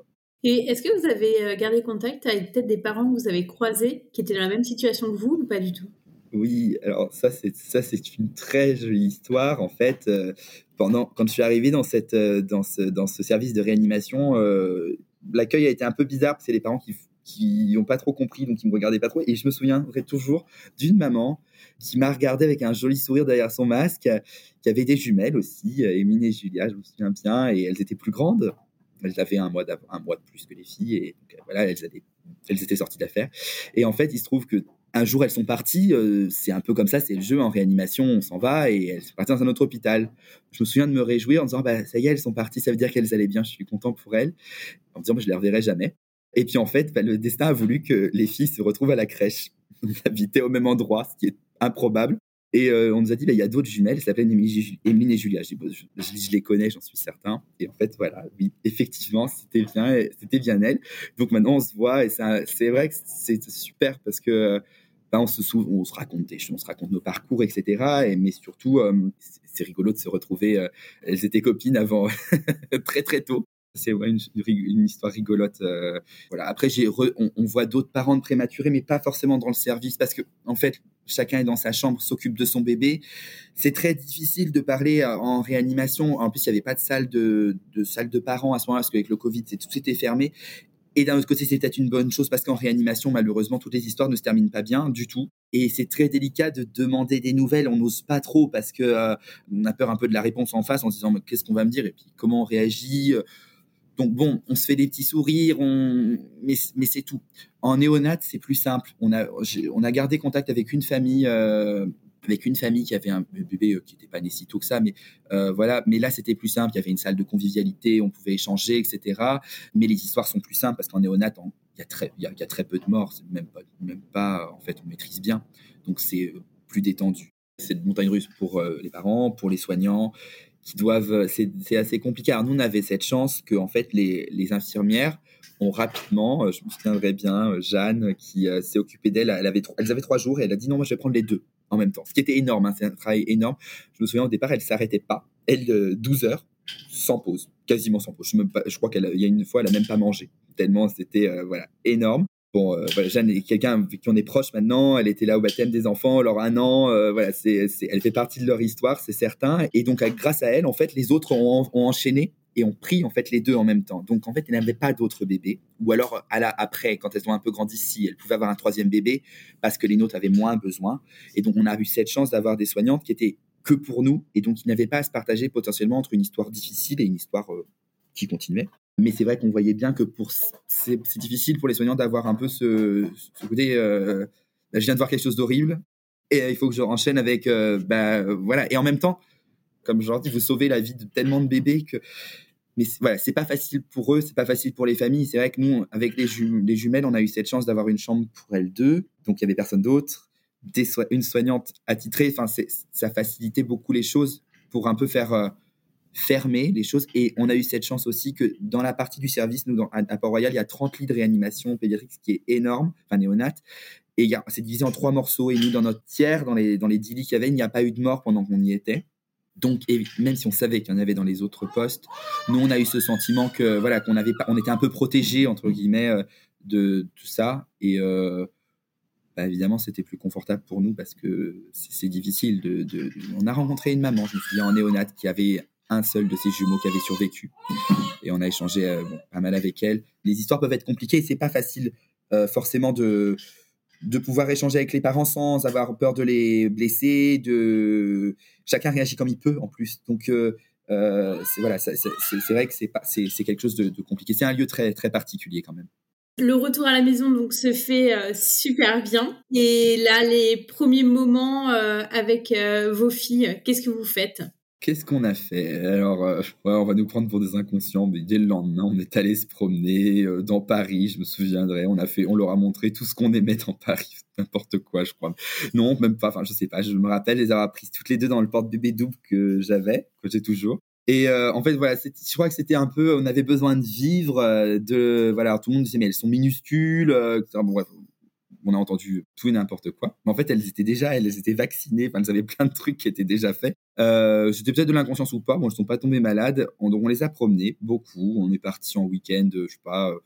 Et est-ce que vous avez euh, gardé contact avec peut-être des parents que vous avez croisés qui étaient dans la même situation que vous ou pas du tout? Oui, alors ça c'est ça c'est une très jolie histoire en fait. Euh, pendant quand je suis arrivé dans cette euh, dans ce dans ce service de réanimation, l'accueil a été un peu bizarre. C'est les parents qui qui n'ont pas trop compris, donc ils me regardaient pas trop. Et je me souviendrai toujours d'une maman qui m'a regardé avec un joli sourire derrière son masque, qui avait des jumelles aussi, Émile et Julia, je me souviens bien, et elles étaient plus grandes. Elles avaient un mois, mois de plus que les filles et euh, voilà, elles, elles étaient sorties d'affaires. Et en fait, il se trouve que un jour, elles sont parties. Euh, c'est un peu comme ça, c'est le jeu en réanimation. On s'en va et elles sont parties dans un autre hôpital. Je me souviens de me réjouir en disant bah, Ça y est, elles sont parties, ça veut dire qu'elles allaient bien, je suis content pour elles. En me disant bah, Je les reverrai jamais. Et puis en fait, bah, le destin a voulu que les filles se retrouvent à la crèche. On habitait au même endroit, ce qui est improbable. Et euh, on nous a dit, bah, il y a d'autres jumelles, elles s'appellent Émilie et Julia. Je, je, les connais, j'en suis certain. Et en fait, voilà, oui, effectivement, c'était bien, c'était bien elle. Donc maintenant, on se voit et c'est vrai que c'est super parce que on, se on se raconte des on se raconte nos parcours, etc. Et, mais surtout, euh, c'est rigolo de se retrouver. Euh, elles étaient copines avant très très tôt c'est une, histoire rigolote. voilà. Après, j'ai on, voit d'autres parents de prématurés, mais pas forcément dans le service, parce que en fait, chacun est dans sa chambre, s'occupe de son bébé. C'est très difficile de parler euh, en réanimation. En plus, il n'y avait pas de salle de, de, salle de parents à ce moment-là, parce qu'avec le Covid, tout était fermé. Et d'un autre côté, c'est peut-être une bonne chose parce qu'en réanimation, malheureusement, toutes les histoires ne se terminent pas bien du tout. Et c'est très délicat de demander des nouvelles. On n'ose pas trop parce que euh, on a peur un peu de la réponse en face en se disant qu'est-ce qu'on va me dire? Et puis comment on réagit? Donc bon, on se fait des petits sourires, mais c'est tout. En néonat, c'est plus simple. On a, on a gardé contact avec une famille, euh, avec une famille qui avait un bébé euh, qui n'était pas né si tôt que ça, mais euh, voilà. Mais là, c'était plus simple. Il y avait une salle de convivialité, on pouvait échanger, etc. Mais les histoires sont plus simples parce qu'en néonat, il y a très, y a, très peu de morts. Même pas, même pas. En fait, on maîtrise bien. Donc c'est plus détendu. C'est de montagne russe pour les parents, pour les soignants qui doivent. C'est assez compliqué. Alors, nous, on avait cette chance que, fait, les, infirmières ont rapidement, je me souviendrai bien, Jeanne, qui s'est occupée d'elle, elle avait, trois jours et elle a dit non, moi, je vais prendre les deux en même temps. Ce qui était énorme, hein, c'est un travail énorme. Je me souviens au départ, elle s'arrêtait pas. Elle, 12 heures, sans pause, quasiment sans pause. Je, je crois qu'il y a une fois, elle a même pas mangé, tellement c'était voilà énorme. Bon, euh, Jeanne est quelqu'un qui on est proche maintenant. Elle était là au baptême des enfants, alors un an. Euh, voilà, c'est, elle fait partie de leur histoire, c'est certain. Et donc, grâce à elle, en fait, les autres ont, enchaîné et ont pris en fait les deux en même temps. Donc, en fait, elle n'avait pas d'autres bébés. Ou alors, après, quand elles ont un peu grandi, si elles pouvaient avoir un troisième bébé parce que les nôtres avaient moins besoin. Et donc, on a eu cette chance d'avoir des soignantes qui étaient que pour nous et donc qui n'avaient pas à se partager potentiellement entre une histoire difficile et une histoire euh, qui continuait. Mais c'est vrai qu'on voyait bien que pour c'est difficile pour les soignants d'avoir un peu ce, côté euh, bah, je viens de voir quelque chose d'horrible et euh, il faut que je enchaîne avec bah, voilà et en même temps comme je leur dis vous sauvez la vie de tellement de bébés que mais voilà c'est pas facile pour eux c'est pas facile pour les familles c'est vrai que nous avec les, les jumelles on a eu cette chance d'avoir une chambre pour elles deux donc il y avait personne d'autre une soignante attitrée enfin ça facilitait beaucoup les choses pour un peu faire fermer les choses. Et on a eu cette chance aussi que dans la partie du service, nous, à, Port-Royal, il y a 30 lits de réanimation pédiatrique, ce qui est énorme, enfin néonat. Et c'est divisé en trois morceaux. Et nous, dans notre tiers, dans les, dans les 10 lits qu'il y avait, il n'y a pas eu de mort pendant qu'on y était. Donc, même si on savait qu'il y en avait dans les autres postes, nous, on a eu ce sentiment que voilà qu'on avait pas, on était un peu protégé entre guillemets euh, de tout ça. Et euh, bah, évidemment, c'était plus confortable pour nous parce que c'est difficile. De, on a rencontré une maman, je me souviens, en néonat, qui avait un seul de ses jumeaux qui avait survécu. Et on a échangé euh, pas mal avec elle. Les histoires peuvent être compliquées. C'est pas facile euh, forcément de de pouvoir échanger avec les parents sans avoir peur de les blesser. De chacun réagit comme il peut en plus. Donc euh, c'est voilà, c'est vrai que c'est c'est quelque chose de, compliqué. C'est un lieu très très particulier quand même. Le retour à la maison donc se fait super bien. Et là, les premiers moments avec vos filles, qu'est-ce que vous faites? Qu'est-ce qu'on a fait? Alors, euh, on va nous prendre pour des inconscients, mais dès le lendemain, on est allé se promener euh, dans Paris. Je me souviendrai, on a fait, on leur a montré tout ce qu'on aimait dans Paris, n'importe quoi, je crois. Non, même pas. Enfin, je sais pas. Je me rappelle les avoir prises toutes les deux dans le porte-bébé double que j'avais, que j'ai toujours. Et euh, en fait, voilà, je crois que c'était un peu, on avait besoin de vivre, de voilà, tout le monde disait mais elles sont minuscules. bon, bref, on a entendu tout et n'importe quoi. Mais en fait, elles étaient déjà, elles étaient vaccinées, enfin, elles avaient plein de trucs qui étaient déjà faits. Euh, C'était peut-être de l'inconscience ou pas. Bon, elles ne sont pas tombées malades. On, on les a promenées beaucoup. On est parti en week-end, je sais pas, euh,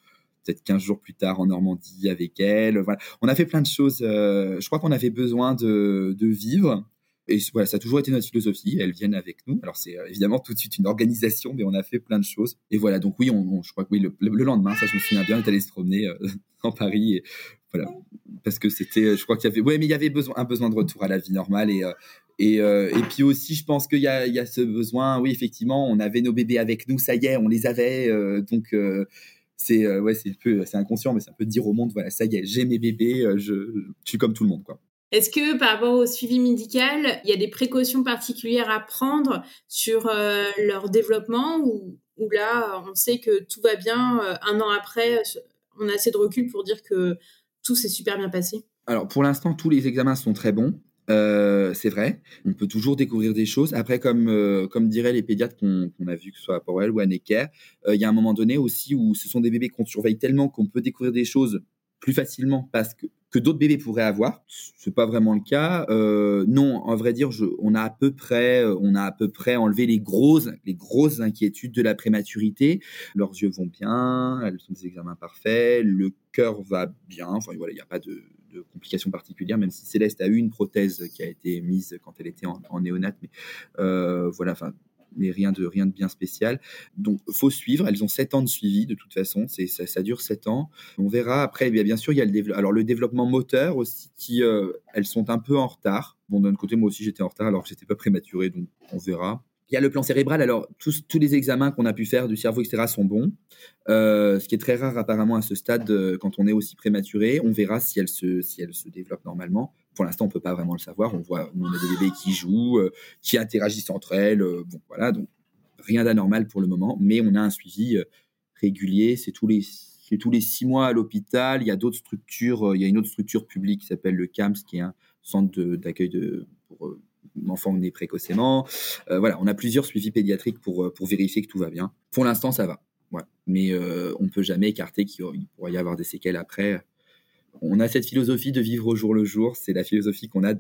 peut-être 15 jours plus tard en Normandie avec elles. On a fait plein de choses. Euh, je crois qu'on avait besoin de vivre. Et voilà, ça a toujours été notre philosophie. Elles viennent avec nous. Alors, c'est euh, évidemment tout de suite une organisation, mais on a fait plein de choses. Et voilà, donc oui, je crois que oui, le, lendemain, ça, je me souviens bien, on est allé se promener euh, en Paris. Voilà, parce que c'était, je crois qu'il y avait, ouais, mais il y avait besoin, un besoin de retour à la vie normale. Et, euh, et, et puis aussi, je pense qu'il y y a ce besoin, oui, effectivement, on avait nos bébés avec nous, ça y est, on les avait. donc, c'est ouais, c'est peu, c'est inconscient, mais ça peut dire au monde, voilà, ça y est, j'ai mes bébés, je, je suis comme tout le monde, quoi. Est-ce que par rapport au suivi médical, il y a des précautions particulières à prendre sur euh, leur développement ou, là, on sait que tout va bien, euh, un an après, on a assez de recul pour dire que tout s'est super bien passé? Alors pour l'instant, tous les examens sont très bons. Euh, c'est vrai, on peut toujours découvrir des choses. Après, comme, comme diraient les pédiatres qu'on a vu, que ce soit à Porwell ou à Necker, il y a un moment donné aussi où ce sont des bébés qu'on surveille tellement qu'on peut découvrir des choses plus facilement parce que que d'autres bébés pourraient avoir. C'est pas vraiment le cas. Euh, non, en vrai dire, je, on a à peu près, euh, on a à peu près enlevé les grosses, les grosses inquiétudes de la prématurité. Leurs yeux vont bien, elles sont des examens parfaits, le cœur va bien. Enfin voilà, il n'y a pas de, complications particulières, même si Céleste a eu une prothèse qui a été mise quand elle était en, en néonate. Mais euh, voilà, enfin mais rien de, rien de bien spécial. Donc, faut suivre. Elles ont 7 ans de suivi, de toute façon. C'est, ça, dure 7 ans. On verra. Après, bien, bien sûr, il y a le, développement, alors, le développement moteur aussi, qui, euh, elles sont un peu en retard. Bon, d'un côté, moi aussi, j'étais en retard alors que j'étais pas prématuré, donc on verra. Il y a le plan cérébral. Alors, tous, tous les examens qu'on a pu faire du cerveau, etc., sont bons. Euh, ce qui est très rare apparemment à ce stade euh, quand on est aussi prématuré. On verra si elle se, si elle se développe normalement. Pour l'instant, on peut pas vraiment le savoir. On voit, on a des bébés qui jouent, euh, qui interagissent entre elles. bon, voilà. Donc, rien d'anormal pour le moment. Mais on a un suivi régulier. C'est tous les tous les six mois à l'hôpital. Il y a d'autres structures. il y a une autre structure publique qui s'appelle le CAMS, qui est un centre d'accueil de, pour enfant né précocement. voilà, on a plusieurs suivis pédiatriques pour, pour vérifier que tout va bien. Pour l'instant, ça va. Mais on ne peut jamais écarter qu'il pourrait y avoir des séquelles après. On a cette philosophie de vivre au jour le jour. C'est la philosophie qu'on a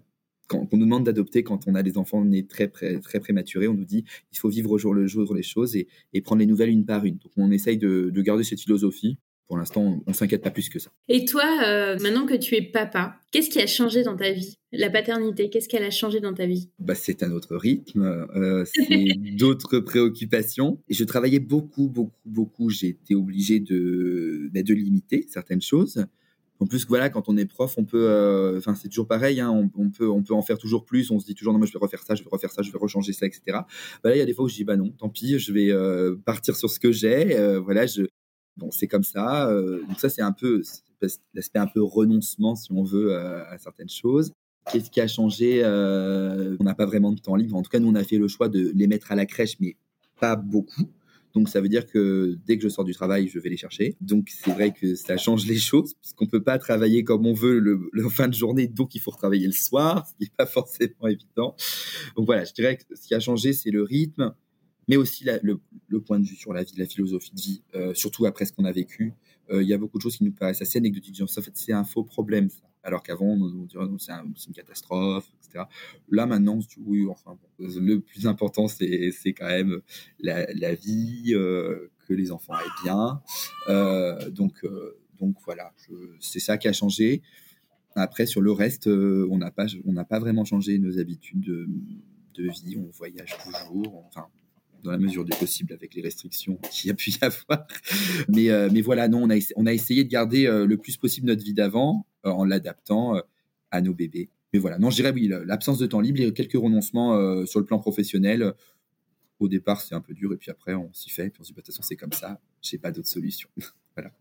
qu'on nous demande d'adopter quand on a des enfants nés très, très prématurés, on nous dit il faut vivre au jour le jour les choses et, prendre les nouvelles une par une. Donc on essaye de, garder cette philosophie. Pour l'instant, on, ne s'inquiète pas plus que ça. Et toi, euh, maintenant que tu es papa, qu'est-ce qui a changé dans ta vie? La paternité, qu'est-ce qu'elle a changé dans ta vie? Bah, C'est un autre rythme, euh, c'est d'autres préoccupations. Et je travaillais beaucoup, beaucoup, beaucoup. J'ai été obligé de, bah, de limiter certaines choses. En plus, voilà, quand on est prof, on peut, euh, enfin, c'est toujours pareil, hein, on, peut, on peut en faire toujours plus. On se dit toujours non, mais je vais refaire ça, je vais refaire ça, je vais rechanger ça, etc. Bah là, il y a des fois où je dis bah non, tant pis, je vais euh, partir sur ce que j'ai. Euh, voilà, je, bon, c'est comme ça. donc ça, c'est un peu l'aspect un peu renoncement, si on veut, à certaines choses. Qu'est-ce qui a changé On n'a pas vraiment de temps libre. En tout cas, nous, on a fait le choix de les mettre à la crèche, mais pas beaucoup. Donc ça veut dire que dès que je sors du travail, je vais les chercher. Donc c'est vrai que ça change les choses, puisqu'on peut pas travailler comme on veut le, fin de journée, donc il faut retravailler le soir, ce qui n'est pas forcément évident. Donc voilà, je dirais que ce qui a changé, c'est le rythme, mais aussi le, point de vue sur la vie, la philosophie de vie, euh, surtout après ce qu'on a vécu. Euh, il y a beaucoup de choses qui nous paraissent assez anecdotiques. En fait, c'est un faux problème, alors qu'avant, on, dirait c'est une catastrophe, etc. Là, maintenant, oui, enfin, le plus important, c'est quand même la, vie, euh, que les enfants aient bien. Euh, donc, donc voilà, c'est ça qui a changé. Après, sur le reste, on n'a pas, on n'a pas vraiment changé nos habitudes de, vie. On voyage toujours. Enfin, dans la mesure du possible avec les restrictions qu'il y a pu y avoir. Mais, euh, mais voilà, non, on a, on a essayé de garder euh, le plus possible notre vie d'avant euh, en l'adaptant à nos bébés. Mais voilà, non, je dirais oui, l'absence de temps libre, a quelques renoncements sur le plan professionnel. Au départ, c'est un peu dur, et puis après, on s'y fait, et puis on se dit, bah, de toute façon, c'est comme ça, j'ai pas d'autre solution. voilà.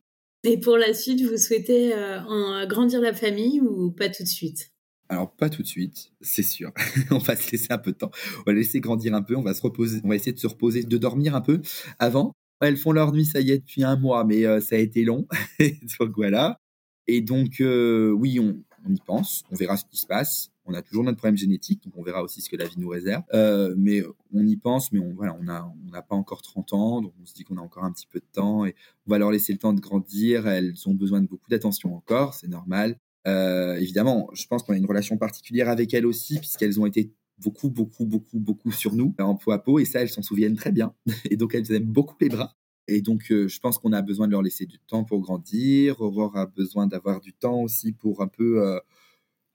Et pour la suite, vous souhaitez en grandir la famille ou pas tout de suite? Alors pas tout de suite, c'est sûr. on va se laisser un peu de temps. On va laisser grandir un peu. On va se reposer. On va essayer de se reposer, de dormir un peu avant. Elles font leur nuit, ça y est, depuis un mois, mais euh, ça a été long. donc voilà. Et donc euh, oui, on, y pense. On verra ce qui se passe. On a toujours notre problème génétique, donc on verra aussi ce que la vie nous réserve. Euh, mais on y pense, mais on voilà, on a on n'a pas encore 30 ans, donc on se dit qu'on a encore un petit peu de temps et on va leur laisser le temps de grandir. Elles ont besoin de beaucoup d'attention encore, c'est normal. Euh, évidemment, je pense qu'on a une relation particulière avec elles aussi, puisqu'elles ont été beaucoup, beaucoup, beaucoup, beaucoup sur nous en peau à peau, et ça, elles s'en souviennent très bien. Et donc, elles aiment beaucoup les bras. Et donc, euh, je pense qu'on a besoin de leur laisser du temps pour grandir. Aurore a besoin d'avoir du temps aussi pour un peu euh,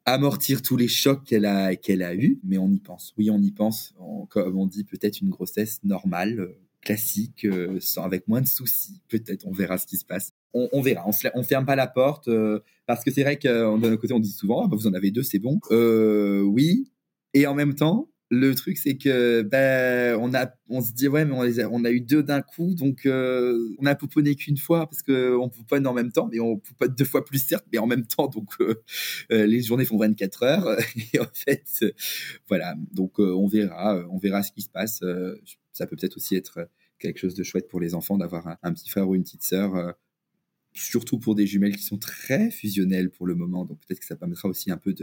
amortir tous les chocs qu'elle a, qu'elle a eus. Mais on y pense. Oui, on y pense. comme on dit, peut-être une grossesse normale, classique, sans, avec moins de soucis. Peut-être, on verra ce qui se passe on, verra. On, ne ferme pas la porte euh, parce que c'est vrai que d'un côté on dit souvent, ah, bah, vous en avez deux, c'est bon. Euh, oui. Et en même temps, le truc c'est que ben on a, on se dit ouais mais on, a, eu deux d'un coup, donc euh, on a pouponné qu'une fois parce que on pouponne en même temps, mais on pouponne deux fois plus certes, mais en même temps donc les journées font 24 heures et en fait voilà donc on verra, on verra ce qui se passe. ça peut peut-être aussi être quelque chose de chouette pour les enfants d'avoir un, un, petit frère ou une petite sœur surtout pour des jumelles qui sont très fusionnelles pour le moment. Donc peut-être que ça permettra aussi un peu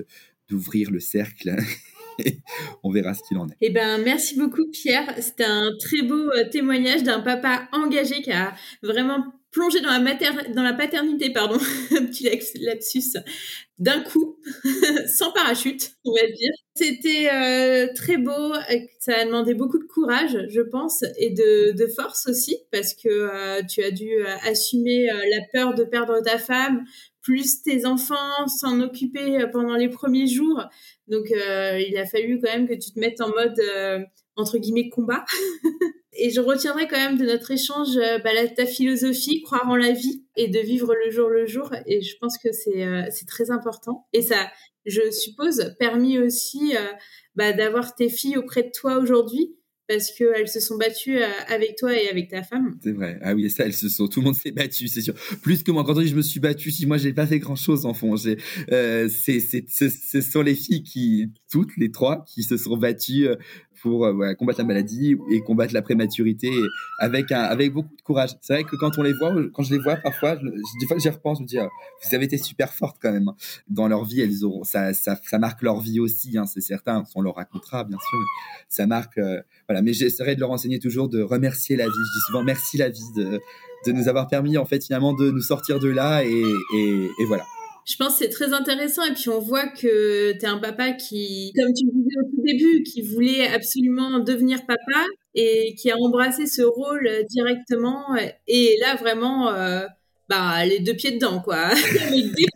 d'ouvrir le cercle. on verra ce qu'il en est. Eh ben, merci beaucoup Pierre. C'était un très beau euh, témoignage d'un papa engagé qui a vraiment plongé dans la, paternité, pardon, petit lapsus, d'un coup, sans parachute, on va dire. C'était euh, très beau, ça a demandé beaucoup de courage, je pense, et de, de force aussi, parce que euh, tu as dû assumer la peur de perdre ta femme, plus tes enfants s'en occuper pendant les premiers jours. Donc, il a fallu quand même que tu te mettes en mode, entre guillemets, combat. Et je retiendrai quand même de notre échange euh, bah, ta philosophie, croire en la vie et de vivre le jour le jour. Et je pense que c'est euh, c'est très important. Et ça, je suppose, permis aussi euh, bah, d'avoir tes filles auprès de toi aujourd'hui parce qu'elles se sont battues avec toi et avec ta femme. C'est vrai. Ah oui, ça, elles se sont. Tout le monde s'est battu, c'est sûr. Plus que moi. Quand on dit je me suis battu, si moi j'ai pas fait grand chose en fond, c'est, ce sont les filles qui, toutes les trois, qui se sont battues pour euh, combattre la maladie et combattre la prématurité avec un, avec beaucoup de courage. C'est vrai que quand on les voit, quand je les vois parfois, je, des fois j'y repense, je me dis, ah, vous avez été super fortes quand même. Hein. Dans leur vie, elles auront, ça, ça, ça marque leur vie aussi, hein, c'est certain. On leur racontera bien sûr, ça marque. Euh, voilà, mais j'essaierai de leur enseigner toujours de remercier la vie. Je dis souvent merci la vie de, de nous avoir permis en fait finalement de nous sortir de là et, et, et voilà je pense que c'est très intéressant et puis on voit que tu es un papa qui, comme tu disais au tout début, qui voulait absolument devenir papa et qui a embrassé ce rôle directement et là vraiment euh, bah, les deux pieds dedans quoi, avec des,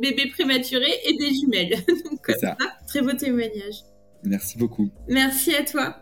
bébés prématurés et des jumelles. Donc, ça. très beau témoignage. Merci beaucoup. Merci à toi.